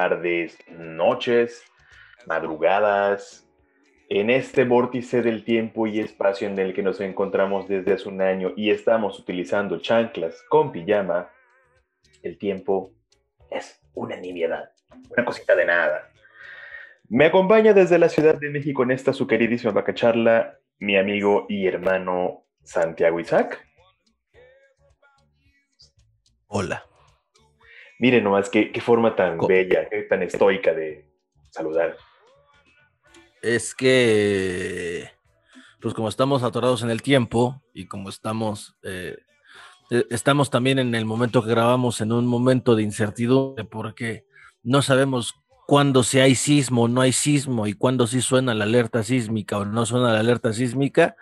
tardes, noches, madrugadas, en este vórtice del tiempo y espacio en el que nos encontramos desde hace un año y estamos utilizando chanclas con pijama, el tiempo es una nimiedad, una cosita de nada. Me acompaña desde la Ciudad de México en esta su queridísima vacacharla mi amigo y hermano Santiago Isaac. Hola. Miren nomás qué, qué forma tan bella, tan estoica de saludar. Es que, pues como estamos atorados en el tiempo y como estamos, eh, e, estamos también en el momento que grabamos en un momento de incertidumbre porque no sabemos cuándo si hay sismo o no hay sismo y cuándo sí suena la alerta sísmica o no suena la alerta sísmica,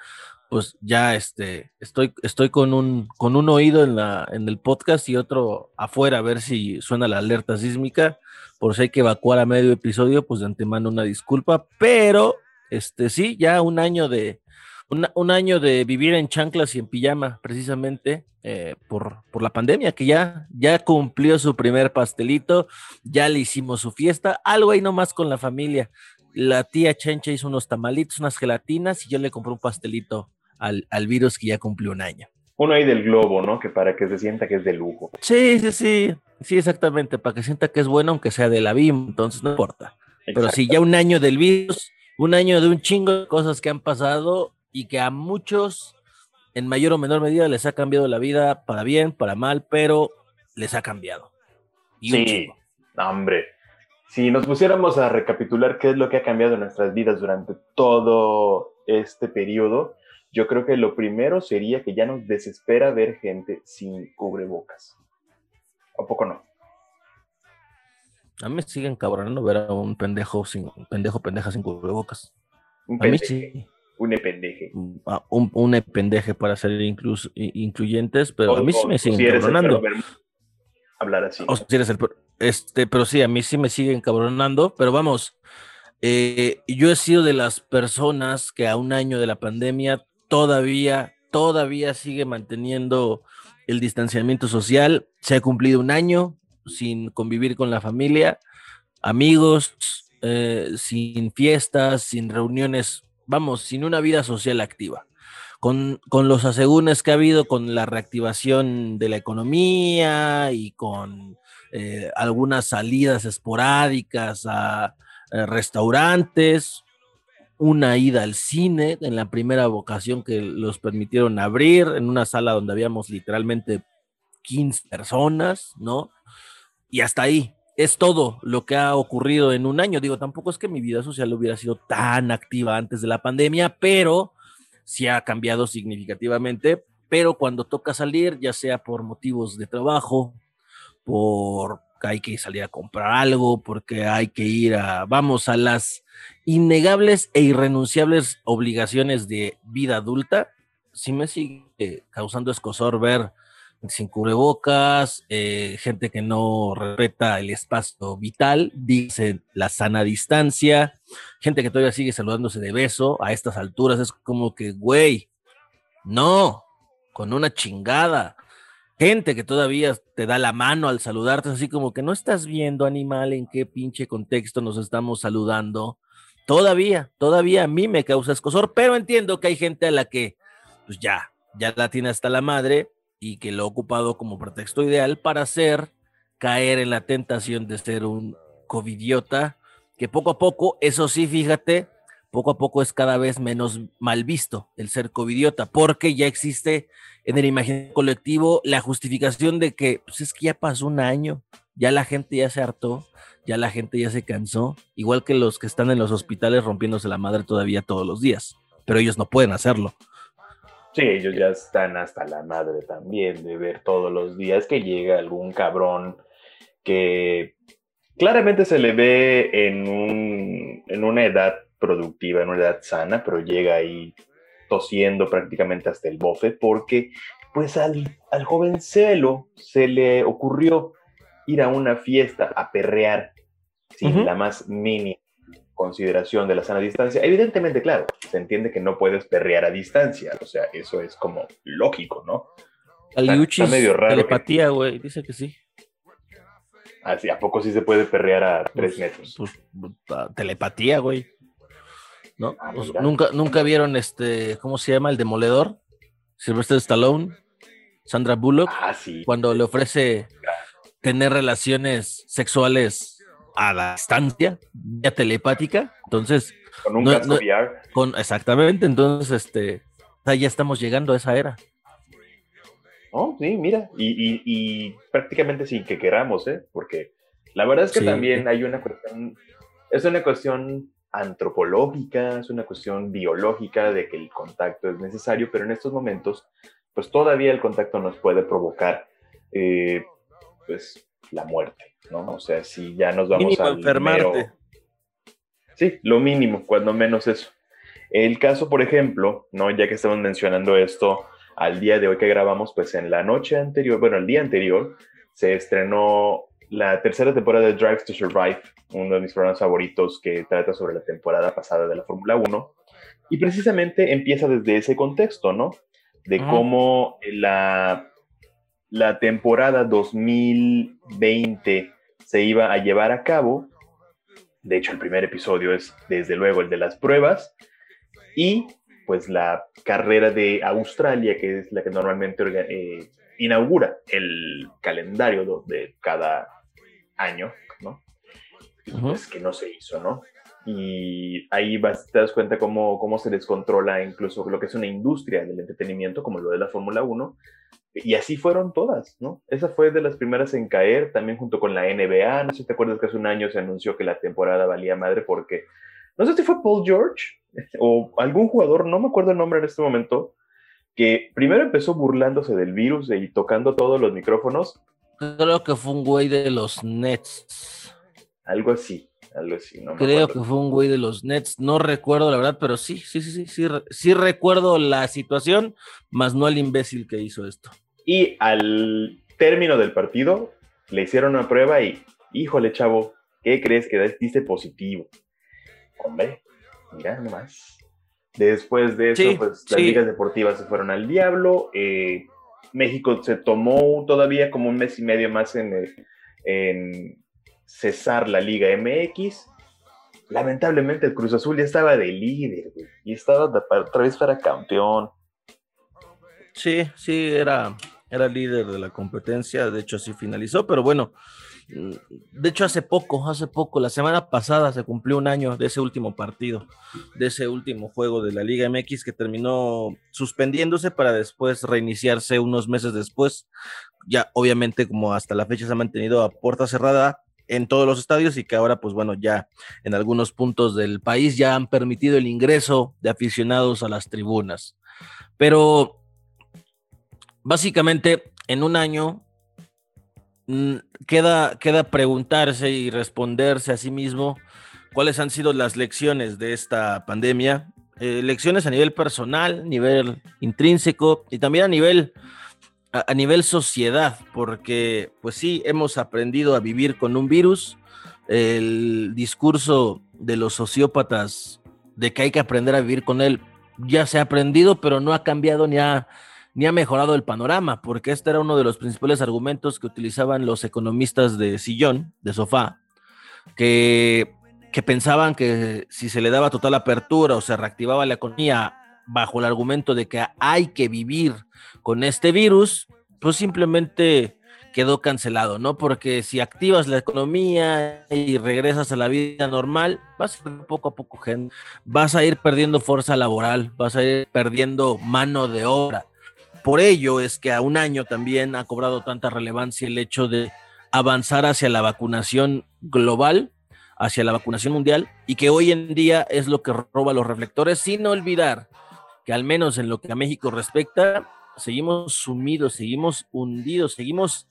pues ya este, estoy, estoy con, un, con un oído en, la, en el podcast y otro afuera a ver si suena la alerta sísmica. Por si hay que evacuar a medio episodio, pues de antemano una disculpa, pero este sí, ya un año de, un año de vivir en chanclas y en pijama, precisamente eh, por, por, la pandemia, que ya, ya cumplió su primer pastelito, ya le hicimos su fiesta, algo ahí nomás con la familia. La tía Chencha hizo unos tamalitos, unas gelatinas y yo le compré un pastelito al, virus que ya cumplió un año. Uno ahí del globo, ¿no? Que para que se sienta que es de lujo. Sí, sí, sí. Sí, exactamente. Para que sienta que es bueno, aunque sea de la BIM, entonces no importa. Pero si ya un año del virus, un año de un chingo de cosas que han pasado y que a muchos, en mayor o menor medida, les ha cambiado la vida para bien, para mal, pero les ha cambiado. sí, hombre. Si nos pusiéramos a recapitular qué es lo que ha cambiado en nuestras vidas durante todo este periodo, yo creo que lo primero sería que ya nos desespera ver gente sin cubrebocas. ¿A poco no? A mí me siguen cabronando ver a un pendejo sin pendejo pendeja sin cubrebocas. Un a mí sí. Un pendeje. Un, un pendeje para ser incluyentes, pero a mí sí me siguen cabronando. Hablar así. este, pero sí, a mí sí me siguen cabronando, pero vamos, eh, yo he sido de las personas que a un año de la pandemia todavía, todavía sigue manteniendo el distanciamiento social. Se ha cumplido un año sin convivir con la familia, amigos, eh, sin fiestas, sin reuniones, vamos, sin una vida social activa. Con, los asegúnes que ha habido con la reactivación de la economía y con eh, algunas salidas esporádicas a restaurantes, una ida al cine en la primera vocación que los permitieron abrir, en una sala donde habíamos literalmente 15 personas, ¿no? Y hasta ahí. Es todo lo que ha ocurrido en un año. Digo, tampoco es que mi vida social hubiera sido tan activa antes de la pandemia, pero sí ha cambiado significativamente. Pero cuando toca salir, ya sea por motivos de trabajo, por hay que salir a comprar algo, porque hay que ir a, vamos, a las innegables e irrenunciables obligaciones de vida adulta, sí me sigue causando escosor ver sin cubrebocas, eh, gente que no respeta el espacio vital, dice la sana distancia, gente que todavía sigue saludándose de beso a estas alturas, es como que, güey, no, con una chingada gente que todavía te da la mano al saludarte, así como que no estás viendo, animal, en qué pinche contexto nos estamos saludando. Todavía, todavía a mí me causa escosor, pero entiendo que hay gente a la que, pues ya, ya la tiene hasta la madre y que lo ha ocupado como pretexto ideal para hacer caer en la tentación de ser un covidiota, que poco a poco, eso sí, fíjate, poco a poco es cada vez menos mal visto el ser covidiota, porque ya existe en el imaginario colectivo la justificación de que pues es que ya pasó un año, ya la gente ya se hartó, ya la gente ya se cansó, igual que los que están en los hospitales rompiéndose la madre todavía todos los días, pero ellos no pueden hacerlo. Sí, ellos ya están hasta la madre también de ver todos los días que llega algún cabrón que claramente se le ve en, un, en una edad productiva, en una edad sana, pero llega ahí tosiendo prácticamente hasta el bofe, porque pues al, al jovencelo se le ocurrió ir a una fiesta a perrear sin la más mínima consideración de la sana distancia. Evidentemente, claro, se entiende que no puedes perrear a distancia, o sea, eso es como lógico, ¿no? Aliuchis, está medio raro. Telepatía, güey, dice que sí. Así, ¿a poco sí se puede perrear a tres Pues, metros? pues, puta, telepatía, güey. ¿No? Ah, Pues, nunca, nunca vieron este, ¿cómo se llama? El demoledor. Sylvester Stallone, Sandra Bullock, Ah, sí. cuando le ofrece tener relaciones sexuales a la distancia, vía telepática. Entonces, Con un no- casco no- VR. con, exactamente, entonces, este, ya estamos llegando a esa era. Oh, sí, mira. Y, y- y prácticamente sin que queramos, ¿eh? Porque la verdad es que Sí. también hay una cuestión, es una cuestión antropológica, es una cuestión biológica de que el contacto es necesario, pero en estos momentos, pues todavía el contacto nos puede provocar, eh, pues, la muerte, ¿no? O sea, si ya nos vamos al enfermarte. mero- Sí, lo mínimo, cuando menos eso. El caso, por ejemplo, ¿no? Ya que estamos mencionando esto, al día de hoy que grabamos, pues en la noche anterior, bueno, el día anterior, se estrenó la tercera temporada de Drive to Survive, uno de mis programas favoritos que trata sobre la temporada pasada de la Fórmula 1. Y precisamente empieza desde ese contexto, ¿no? De Ujú. cómo la, la temporada 2020 se iba a llevar a cabo. De hecho, el primer episodio es desde luego el de las pruebas. Y pues la carrera de Australia, que es la que normalmente eh, inaugura el calendario de cada año, ¿no? Y. Pues que no se hizo, ¿no? Y ahí vas, te das cuenta cómo, cómo se descontrola incluso lo que es una industria del entretenimiento, como lo de la Fórmula 1. Y así fueron todas, ¿no? Esa fue de las primeras en caer, también junto con la NBA. No sé si te acuerdas que hace un año se anunció que la temporada valía madre porque, no sé si fue Paul George o algún jugador, no me acuerdo el nombre en este momento, que primero empezó burlándose del virus y tocando todos los micrófonos, Creo que fue un güey de los Nets. algo así, algo así, no me Creo acuerdo. que fue un güey de los Nets. No recuerdo la verdad, pero sí, sí, sí, sí, sí, re- sí recuerdo la situación, más no al imbécil que hizo esto. Y al término del partido, le hicieron una prueba y, híjole, chavo, ¿qué crees que diste positivo? Hombre, mira nomás. Después de eso, Sí, pues las ligas deportivas se fueron al diablo. eh, México se tomó todavía como un mes y medio más en, en cesar la Liga MX. Lamentablemente el Cruz Azul ya estaba de líder, güey, y estaba otra vez para campeón. Sí, sí, era, era líder de la competencia, de hecho así finalizó, pero bueno, de hecho hace poco, hace poco, la semana pasada se cumplió un año de ese último partido, de ese último juego de la Liga MX que terminó suspendiéndose para después reiniciarse unos meses después, ya obviamente como hasta la fecha se ha mantenido a puerta cerrada en todos los estadios y que ahora pues bueno ya en algunos puntos del país ya han permitido el ingreso de aficionados a las tribunas. Pero básicamente en un año mm, queda, queda preguntarse y responderse a sí mismo cuáles han sido las lecciones de esta pandemia, eh, lecciones a nivel personal, nivel intrínseco y también a nivel a, a nivel sociedad, porque pues sí hemos aprendido a vivir con un virus, el discurso de los sociópatas de que hay que aprender a vivir con él ya se ha aprendido, pero no ha cambiado ni ha ni ha mejorado el panorama, porque este era uno de los principales argumentos que utilizaban los economistas de sillón, de sofá, que, que pensaban que si se le daba total apertura o se reactivaba la economía bajo el argumento de que hay que vivir con este virus, pues simplemente quedó cancelado, ¿no? Porque si activas la economía y regresas a la vida normal, vas a ir poco a poco gente, vas a ir perdiendo fuerza laboral, vas a ir perdiendo mano de obra. Por ello es que a un año también ha cobrado tanta relevancia el hecho de avanzar hacia la vacunación global, hacia la vacunación mundial, y que hoy en día es lo que roba los reflectores, sin olvidar que al menos en lo que a México respecta, seguimos sumidos, seguimos hundidos, seguimos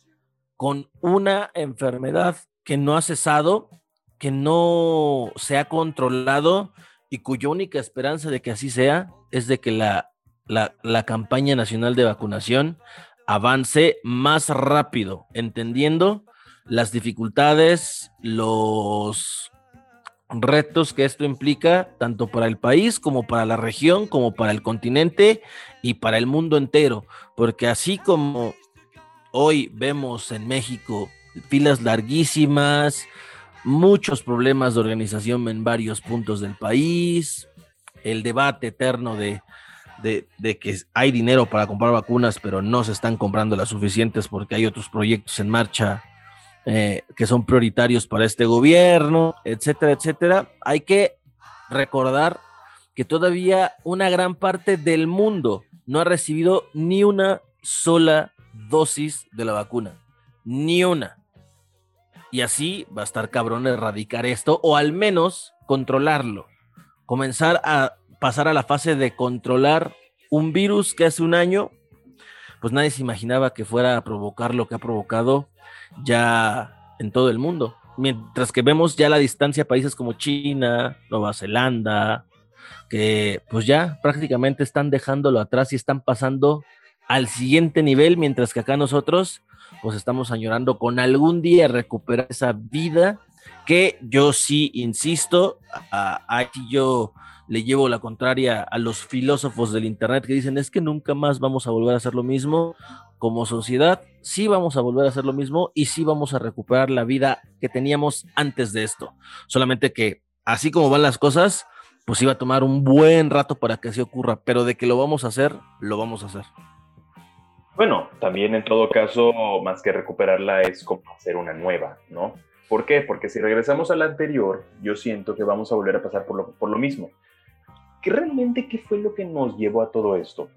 con una enfermedad que no ha cesado, que no se ha controlado y cuya única esperanza de que así sea es de que la la, la, campaña nacional de vacunación avance más rápido, entendiendo las dificultades, los retos que esto implica, tanto para el país como para la región, como para el continente y para el mundo entero. Porque así como hoy vemos en México filas larguísimas, muchos problemas de organización en varios puntos del país, el debate eterno de, de, que hay dinero para comprar vacunas, pero no se están comprando las suficientes porque hay otros proyectos en marcha eh, que son prioritarios para este gobierno, etcétera, etcétera. Hay que recordar que todavía una gran parte del mundo no ha recibido ni una sola dosis de la vacuna, ni una. Y así va a estar cabrón erradicar esto o al menos controlarlo. Comenzar a pasar a la fase de controlar un virus que hace un año, pues nadie se imaginaba que fuera a provocar lo que ha provocado ya en todo el mundo. Mientras que vemos ya la distancia a países como China, Nueva Zelanda, que pues ya prácticamente están dejándolo atrás y están pasando al siguiente nivel, mientras que acá nosotros pues estamos añorando con algún día recuperar esa vida que yo sí insisto, aquí yo le llevo la contraria a los filósofos del Internet que dicen es que nunca más vamos a volver a hacer lo mismo. Como sociedad, sí vamos a volver a hacer lo mismo y sí vamos a recuperar la vida que teníamos antes de esto. Solamente que así como van las cosas, pues iba a tomar un buen rato para que así ocurra, pero de que lo vamos a hacer, lo vamos a hacer. Bueno, también en todo caso, más que recuperarla es como hacer una nueva, ¿no? ¿Por qué? Porque si regresamos a la anterior, yo siento que vamos a volver a pasar por lo, por lo mismo. ¿Que realmente qué fue lo que nos llevó a todo esto?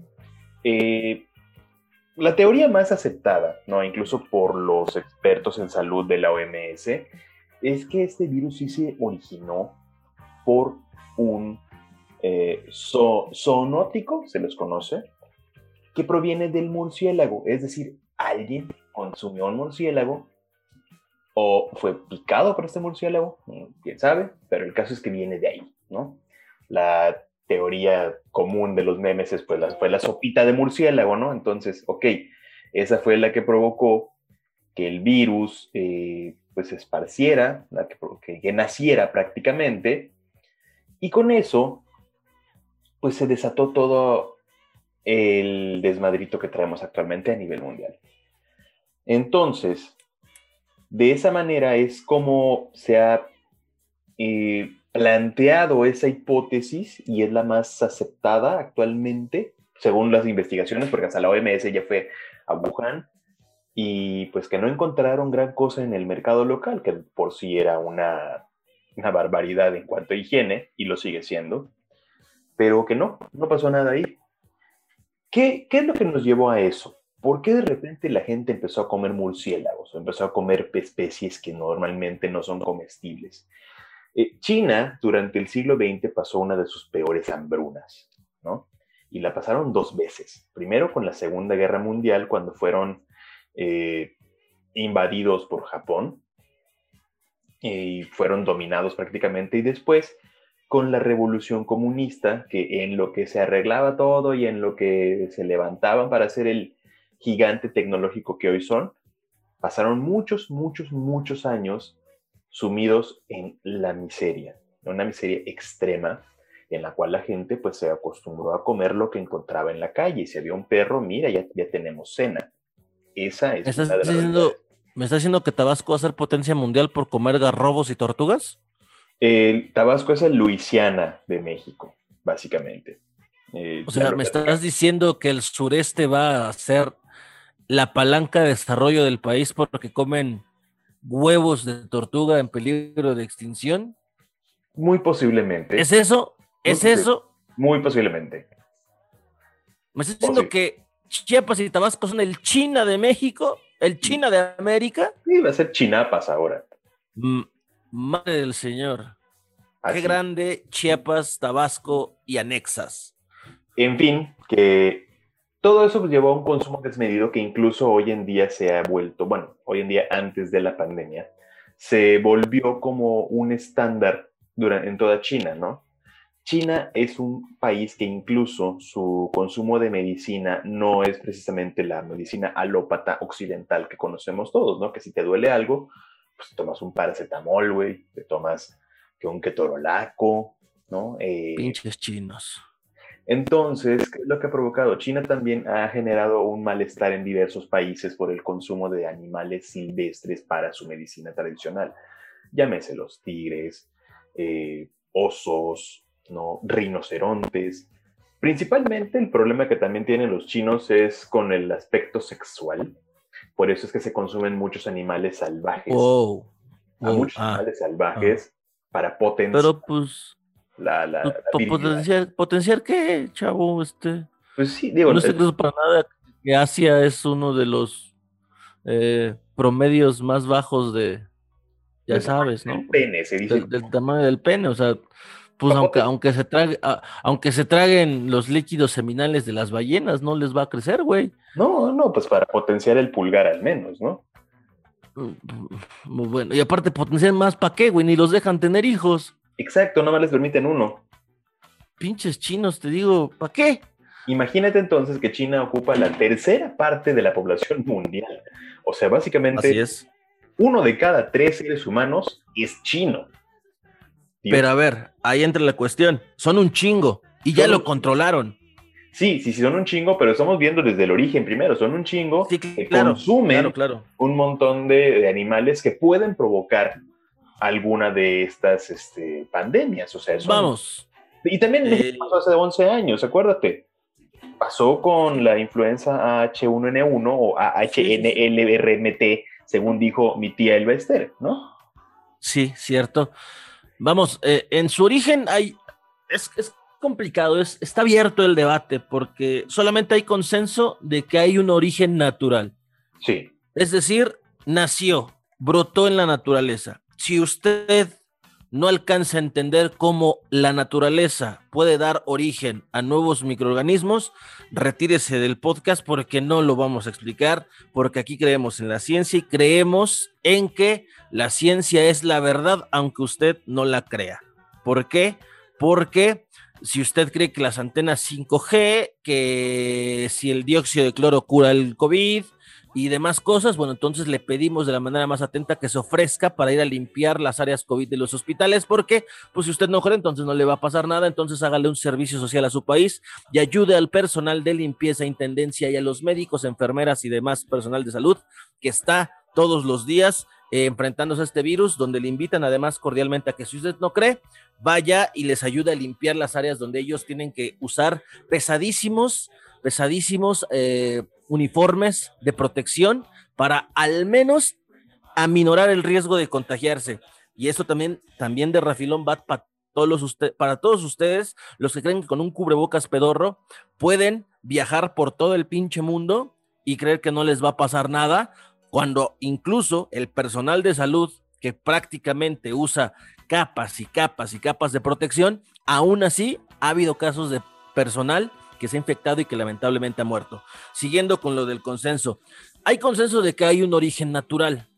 Eh, la teoría más aceptada, ¿no? incluso por los expertos en salud de la OMS, es que este virus sí se originó por un eh, zoonótico, se les conoce, que proviene del murciélago, es decir, alguien consumió un murciélago o fue picado por este murciélago, quién sabe, pero el caso es que viene de ahí, ¿no? La teoría común de los memes es pues la, fue la sopita de murciélago, ¿no? Entonces, ok, esa fue la que provocó que el virus eh, pues se esparciera, la que, que naciera prácticamente, y con eso pues se desató todo el desmadrito que traemos actualmente a nivel mundial. Entonces, de esa manera es como se ha eh, planteado esa hipótesis y es la más aceptada actualmente, según las investigaciones, porque hasta la OMS ya fue a Wuhan y pues que no encontraron gran cosa en el mercado local, que por sí era una, una barbaridad en cuanto a higiene y lo sigue siendo, pero que no, no pasó nada ahí. ¿Qué, ¿Qué es lo que nos llevó a eso? ¿Por qué de repente la gente empezó a comer murciélagos empezó a comer especies que normalmente no son comestibles? Eh, China durante el siglo XX pasó una de sus peores hambrunas, ¿no? Y la pasaron dos veces. Primero con la Segunda Guerra Mundial, cuando fueron eh, invadidos por Japón y fueron dominados prácticamente, y después con la revolución comunista, que en lo que se arreglaba todo y en lo que se levantaban para hacer el gigante tecnológico que hoy son, pasaron muchos, muchos, muchos años sumidos en la miseria, una miseria extrema en la cual la gente pues se acostumbró a comer lo que encontraba en la calle. Si había un perro, mira, ya, ya tenemos cena. Esa es ¿Me estás, diciendo, ¿Me estás diciendo que Tabasco va a ser potencia mundial por comer garrobos y tortugas? El Tabasco es el Luisiana de México, básicamente. Eh, o sea, me estás diciendo que el sureste va a ser la palanca de desarrollo del país porque comen huevos de tortuga en peligro de extinción. Muy posiblemente. ¿Es eso? ¿Es eso? Muy posiblemente. ¿Me estás diciendo que Chiapas y Tabasco son el China de México? ¿El China de América? Sí, va a ser Chinapas ahora. madre del Señor. Qué grande Chiapas, Tabasco y anexas. En fin, que todo eso llevó a un consumo desmedido que incluso hoy en día se ha vuelto, bueno, hoy en día antes de la pandemia, se volvió como un estándar en toda China, ¿no? China es un país que incluso su consumo de medicina no es precisamente la medicina alópata occidental que conocemos todos, ¿no? Que si te duele algo, pues tomas un paracetamol, güey, te tomas que un ketorolaco, ¿no? Eh, Pinches chinos. Entonces, ¿qué es lo que ha provocado? China también ha generado un malestar en diversos países por el consumo de animales silvestres para su medicina tradicional. Llámese los tigres, eh, osos, ¿no? rinocerontes. Principalmente el problema que también tienen los chinos es con el aspecto sexual. Por eso es que se consumen muchos animales salvajes. a muchos ah, animales salvajes ah. para potenciar. Pero pues. La, la, pues, potenciar, potenciar qué, chavo, este. Pues sí, digo. No sé qué para nada que Asia es uno de los eh, promedios más bajos de, ya sabes, ¿no? Pene, se dice. Del, tamaño del pene, o sea, pues aunque, aunque, se trague, aunque se traguen los líquidos seminales de las ballenas, no les va a crecer, güey. No, no, pues para potenciar el pulgar al menos, ¿no? Muy bueno, y aparte potenciar más para qué, güey, ni los dejan tener hijos. Exacto, no más les permiten uno. Pinches chinos, te digo, ¿para qué? Imagínate entonces que China ocupa la tercera parte de la población mundial. O sea, básicamente Así es. uno de cada tres seres humanos es chino. Pero a ver, ahí entra la cuestión. Son un chingo y ya lo controlaron. Sí, sí, sí, son un chingo, pero estamos viendo desde el origen primero. Son un chingo que consumen un montón de, animales que pueden provocar alguna de estas este, pandemias. O sea, Vamos. Y también eh... pasó hace 11 años, acuérdate. Pasó con la influenza H1N1 o HNLRMT, según dijo mi tía Elba Esther, ¿no? Sí, cierto. Vamos, eh, en su origen hay, es, es complicado, es, está abierto el debate porque solamente hay consenso de que hay un origen natural. Sí. Es decir, nació, brotó en la naturaleza. Si usted no alcanza a entender cómo la naturaleza puede dar origen a nuevos microorganismos, retírese del podcast porque no lo vamos a explicar, porque aquí creemos en la ciencia y creemos en que la ciencia es la verdad, aunque usted no la crea. ¿Por qué? Porque si usted cree que las antenas 5G, que si el dióxido de cloro cura el COVID, y demás cosas, bueno, entonces le pedimos de la manera más atenta que se ofrezca para ir a limpiar las áreas COVID de los hospitales, porque pues si usted no cree, entonces no le va a pasar nada, entonces hágale un servicio social a su país y ayude al personal de limpieza, intendencia y a los médicos, enfermeras y demás personal de salud que está todos los días eh, enfrentándose a este virus, donde le invitan además cordialmente a que si usted no cree, vaya y les ayude a limpiar las áreas donde ellos tienen que usar pesadísimos, pesadísimos eh, uniformes de protección para al menos aminorar el riesgo de contagiarse. Y eso también, también de Rafilón va para todos, para todos ustedes, los que creen que con un cubrebocas pedorro pueden viajar por todo el pinche mundo y creer que no les va a pasar nada, cuando incluso el personal de salud que prácticamente usa capas y capas y capas de protección, aún así ha habido casos de personal que se ha infectado y que lamentablemente ha muerto. Siguiendo con lo del consenso, hay consenso de que hay un origen natural,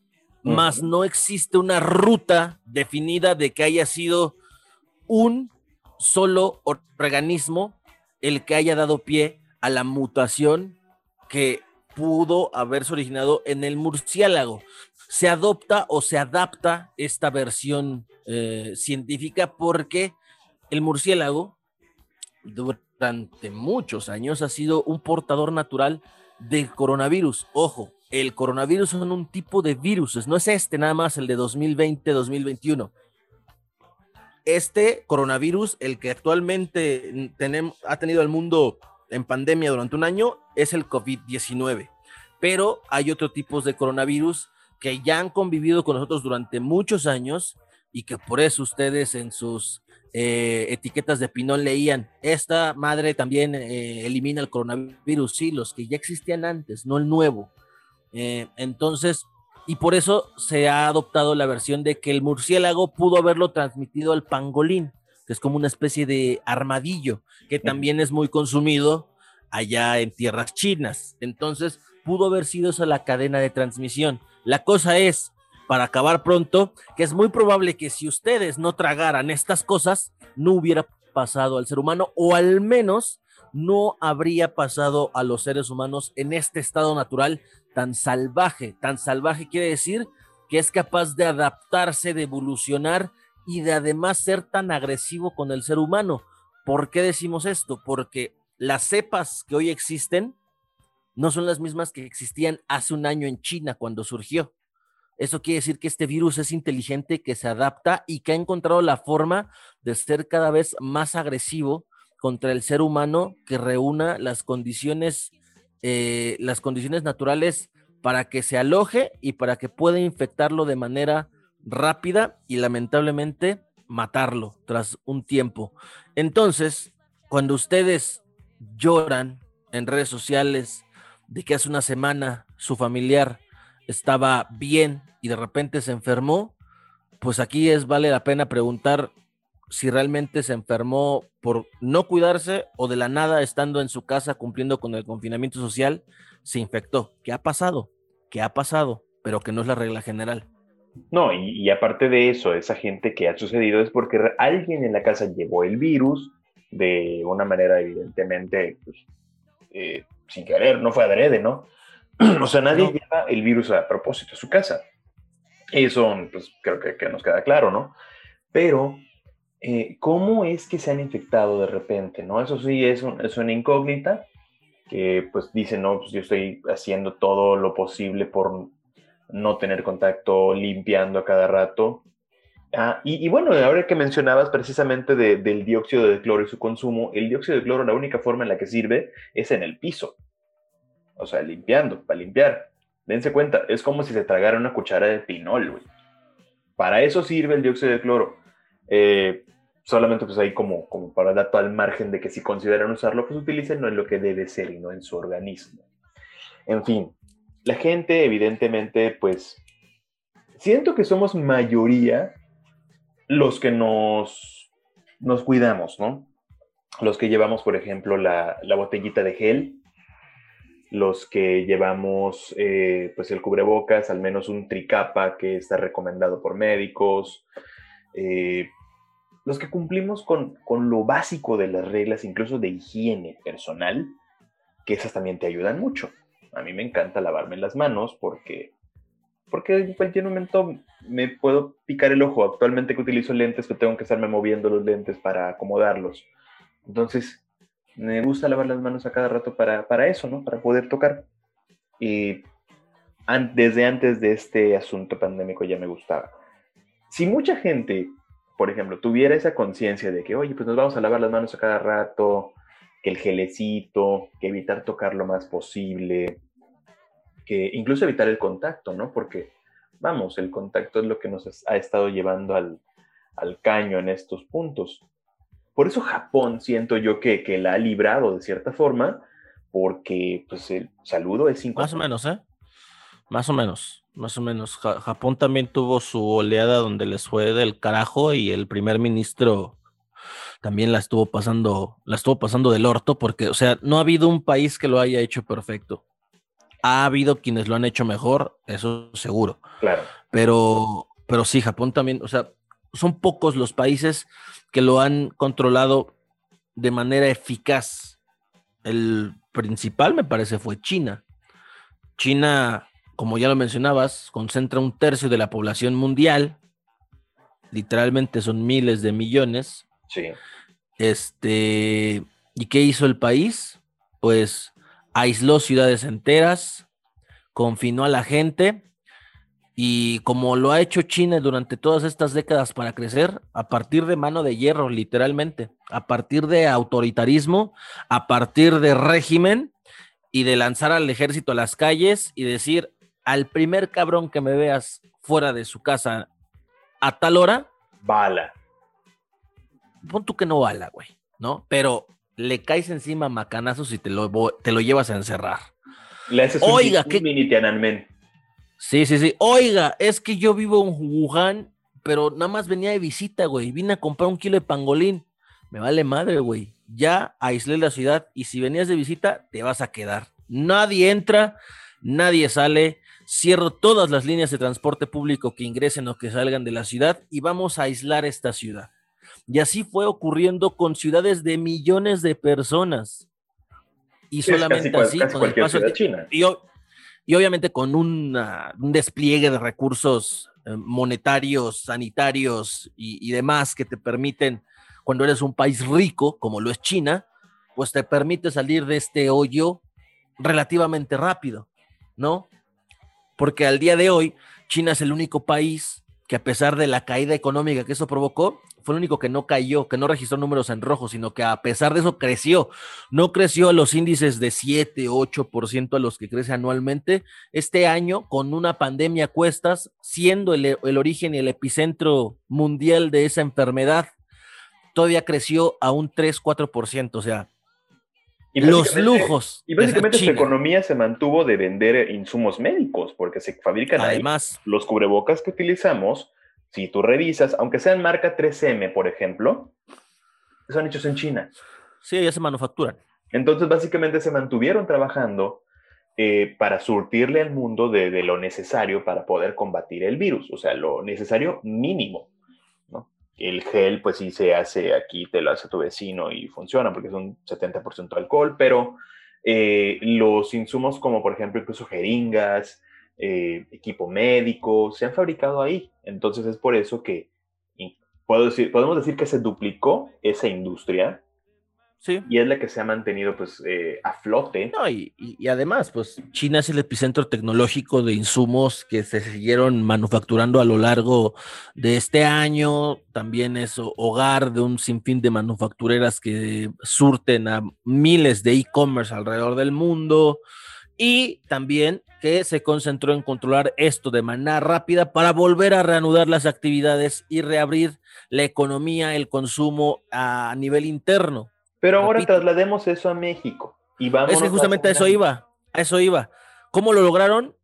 mas no existe una ruta definida de que haya sido un solo organismo el que haya dado pie a la mutación que pudo haberse originado en el murciélago. Se adopta o se adapta esta versión eh, científica porque el murciélago durante muchos años ha sido un portador natural del coronavirus. Ojo, el coronavirus son un tipo de virus, no es este nada más el de 2020-2021. Este coronavirus, el que actualmente tenemos, ha tenido el mundo en pandemia durante un año, es el COVID-19. Pero hay otros tipos de coronavirus que ya han convivido con nosotros durante muchos años y que por eso ustedes en sus eh, etiquetas de pinol leían, esta madre también eh, elimina el coronavirus, sí, los que ya existían antes, no el nuevo. Eh, entonces, y por eso se ha adoptado la versión de que el murciélago pudo haberlo transmitido al pangolín, que es como una especie de armadillo, que también es muy consumido allá en tierras chinas. Entonces, pudo haber sido esa la cadena de transmisión. La cosa es, para acabar pronto, que es muy probable que si ustedes no tragaran estas cosas, no hubiera pasado al ser humano o al menos no habría pasado a los seres humanos en este estado natural tan salvaje. Tan salvaje quiere decir que es capaz de adaptarse, de evolucionar y de además ser tan agresivo con el ser humano. ¿Por qué decimos esto? Porque las cepas que hoy existen no son las mismas que existían hace un año en China cuando surgió. Eso quiere decir que este virus es inteligente, que se adapta y que ha encontrado la forma de ser cada vez más agresivo contra el ser humano que reúna las condiciones, eh, las condiciones naturales para que se aloje y para que pueda infectarlo de manera rápida y lamentablemente matarlo tras un tiempo. Entonces, cuando ustedes lloran en redes sociales de que hace una semana su familiar estaba bien y de repente se enfermó, pues aquí es vale la pena preguntar si realmente se enfermó por no cuidarse o de la nada estando en su casa cumpliendo con el confinamiento social se infectó. ¿Qué ha pasado? ¿Qué ha pasado? Pero que no es la regla general. No, y, aparte de eso, esa gente que ha sucedido es porque alguien en la casa llevó el virus de una manera evidentemente pues, eh, sin querer, no fue adrede, ¿no? o sea, nadie lleva el virus a propósito a su casa. Eso, pues creo que, nos queda claro, ¿no? Pero, eh, ¿cómo es que se han infectado de repente, no? Eso sí es, es una incógnita que pues dicen, no, pues yo estoy haciendo todo lo posible por no tener contacto, limpiando a cada rato. Ah, y, bueno, ahora que mencionabas precisamente del dióxido de cloro y su consumo, el dióxido de cloro la única forma en la que sirve es en el piso. O sea, limpiando, para limpiar. Dense cuenta, es como si se tragara una cuchara de pinol, güey. Para eso sirve el dióxido de cloro. Eh, solamente pues ahí como, como para dar todo al margen de que si consideran usarlo, pues utilicen no en lo que debe ser y no en su organismo. En fin, la gente evidentemente pues siento que somos mayoría los que nos, nos cuidamos, ¿no? Los que llevamos, por ejemplo, la, la botellita de gel, los que llevamos eh, pues el cubrebocas, al menos un tricapa que está recomendado por médicos, eh, los que cumplimos con, con, lo básico de las reglas, incluso de higiene personal, que esas también te ayudan mucho. A mí me encanta lavarme las manos porque, porque en cualquier momento me puedo picar el ojo. Actualmente que utilizo lentes, que tengo que estarme moviendo los lentes para acomodarlos. Entonces, me gusta lavar las manos a cada rato para, para eso, ¿no? Para poder tocar. Y desde antes de este asunto pandémico ya me gustaba. Si mucha gente, por ejemplo, tuviera esa conciencia de que, oye, pues nos vamos a lavar las manos a cada rato, que el gelecito, que evitar tocar lo más posible, que incluso evitar el contacto, ¿no? Porque, vamos, el contacto es lo que nos ha estado llevando al, al caño en estos puntos. Por eso Japón siento yo que, que la ha librado de cierta forma, porque pues el saludo es incómodo. Más o menos, ¿eh? Más o menos, más o menos. Japón también tuvo su oleada donde les fue del carajo y el primer ministro también la estuvo pasando, la estuvo pasando del orto, porque, o sea, no ha habido un país que lo haya hecho perfecto. Ha habido quienes lo han hecho mejor, eso seguro. Claro. Pero, pero sí, Japón también, o sea, son pocos los países que lo han controlado de manera eficaz. El principal, me parece, fue China. China, como ya lo mencionabas, concentra un tercio de la población mundial. Literalmente son miles de millones. Sí. Este, ¿y qué hizo el país? Pues aisló ciudades enteras, confinó a la gente y como lo ha hecho China durante todas estas décadas para crecer, a partir de mano de hierro, literalmente, a partir de autoritarismo, a partir de régimen y de lanzar al ejército a las calles y decir al primer cabrón que me veas fuera de su casa a tal hora, bala. Pon tú que no bala, güey, ¿no? Pero le caes encima macanazos y te lo, te lo llevas a encerrar. Le haces Oiga, un, qué... mini Sí, sí, sí. Oiga, es que yo vivo en Wuhan, pero nada más venía de visita, güey. Vine a comprar un kilo de pangolín. Me vale madre, güey. Ya aislé la ciudad y si venías de visita, te vas a quedar. Nadie entra, nadie sale. Cierro todas las líneas de transporte público que ingresen o que salgan de la ciudad y vamos a aislar esta ciudad. Y así fue ocurriendo con ciudades de millones de personas. Y solamente así, con el paso de China y obviamente con un despliegue de recursos eh, monetarios, sanitarios y, demás que te permiten cuando eres un país rico, como lo es China, pues te permite salir de este hoyo relativamente rápido, ¿no? Porque al día de hoy, China es el único país que a pesar de la caída económica que eso provocó, fue el único que no cayó, que no registró números en rojo, sino que a pesar de eso creció. No creció a los índices de 7, 8% a los que crece anualmente. Este año, con una pandemia a cuestas, siendo el, el origen y el epicentro mundial de esa enfermedad, todavía creció a un 3, 4%. O sea, Y los lujos. Y de básicamente su economía se mantuvo de vender insumos médicos, porque se fabrican ahí. Además, los cubrebocas que utilizamos, si tú revisas, aunque sean marca 3M, por ejemplo, son hechos en China. sí, ya se manufacturan. Entonces, básicamente se mantuvieron trabajando eh, para surtirle al mundo de, de lo necesario para poder combatir el virus, o sea, lo necesario mínimo. El gel, pues sí se hace aquí, te lo hace tu vecino y funciona porque es un 70% alcohol, pero eh, los insumos como por ejemplo incluso jeringas, eh, equipo médico, se han fabricado ahí. Entonces es por eso que podemos decir que se duplicó esa industria Sí. y es la que se ha mantenido pues eh, a flote. No, y, y- además, pues China es el epicentro tecnológico de insumos que se siguieron manufacturando a lo largo de este año. También es ho- hogar de un sinfín de manufactureras que surten a miles de e-commerce alrededor del mundo. Y también que se concentró en controlar esto de manera rápida para volver a reanudar las actividades y reabrir la economía, el consumo a nivel interno. Pero ahora Repito. traslademos eso a México y vamos. Es que justamente a eso iba, a eso iba. ¿Cómo lo lograron?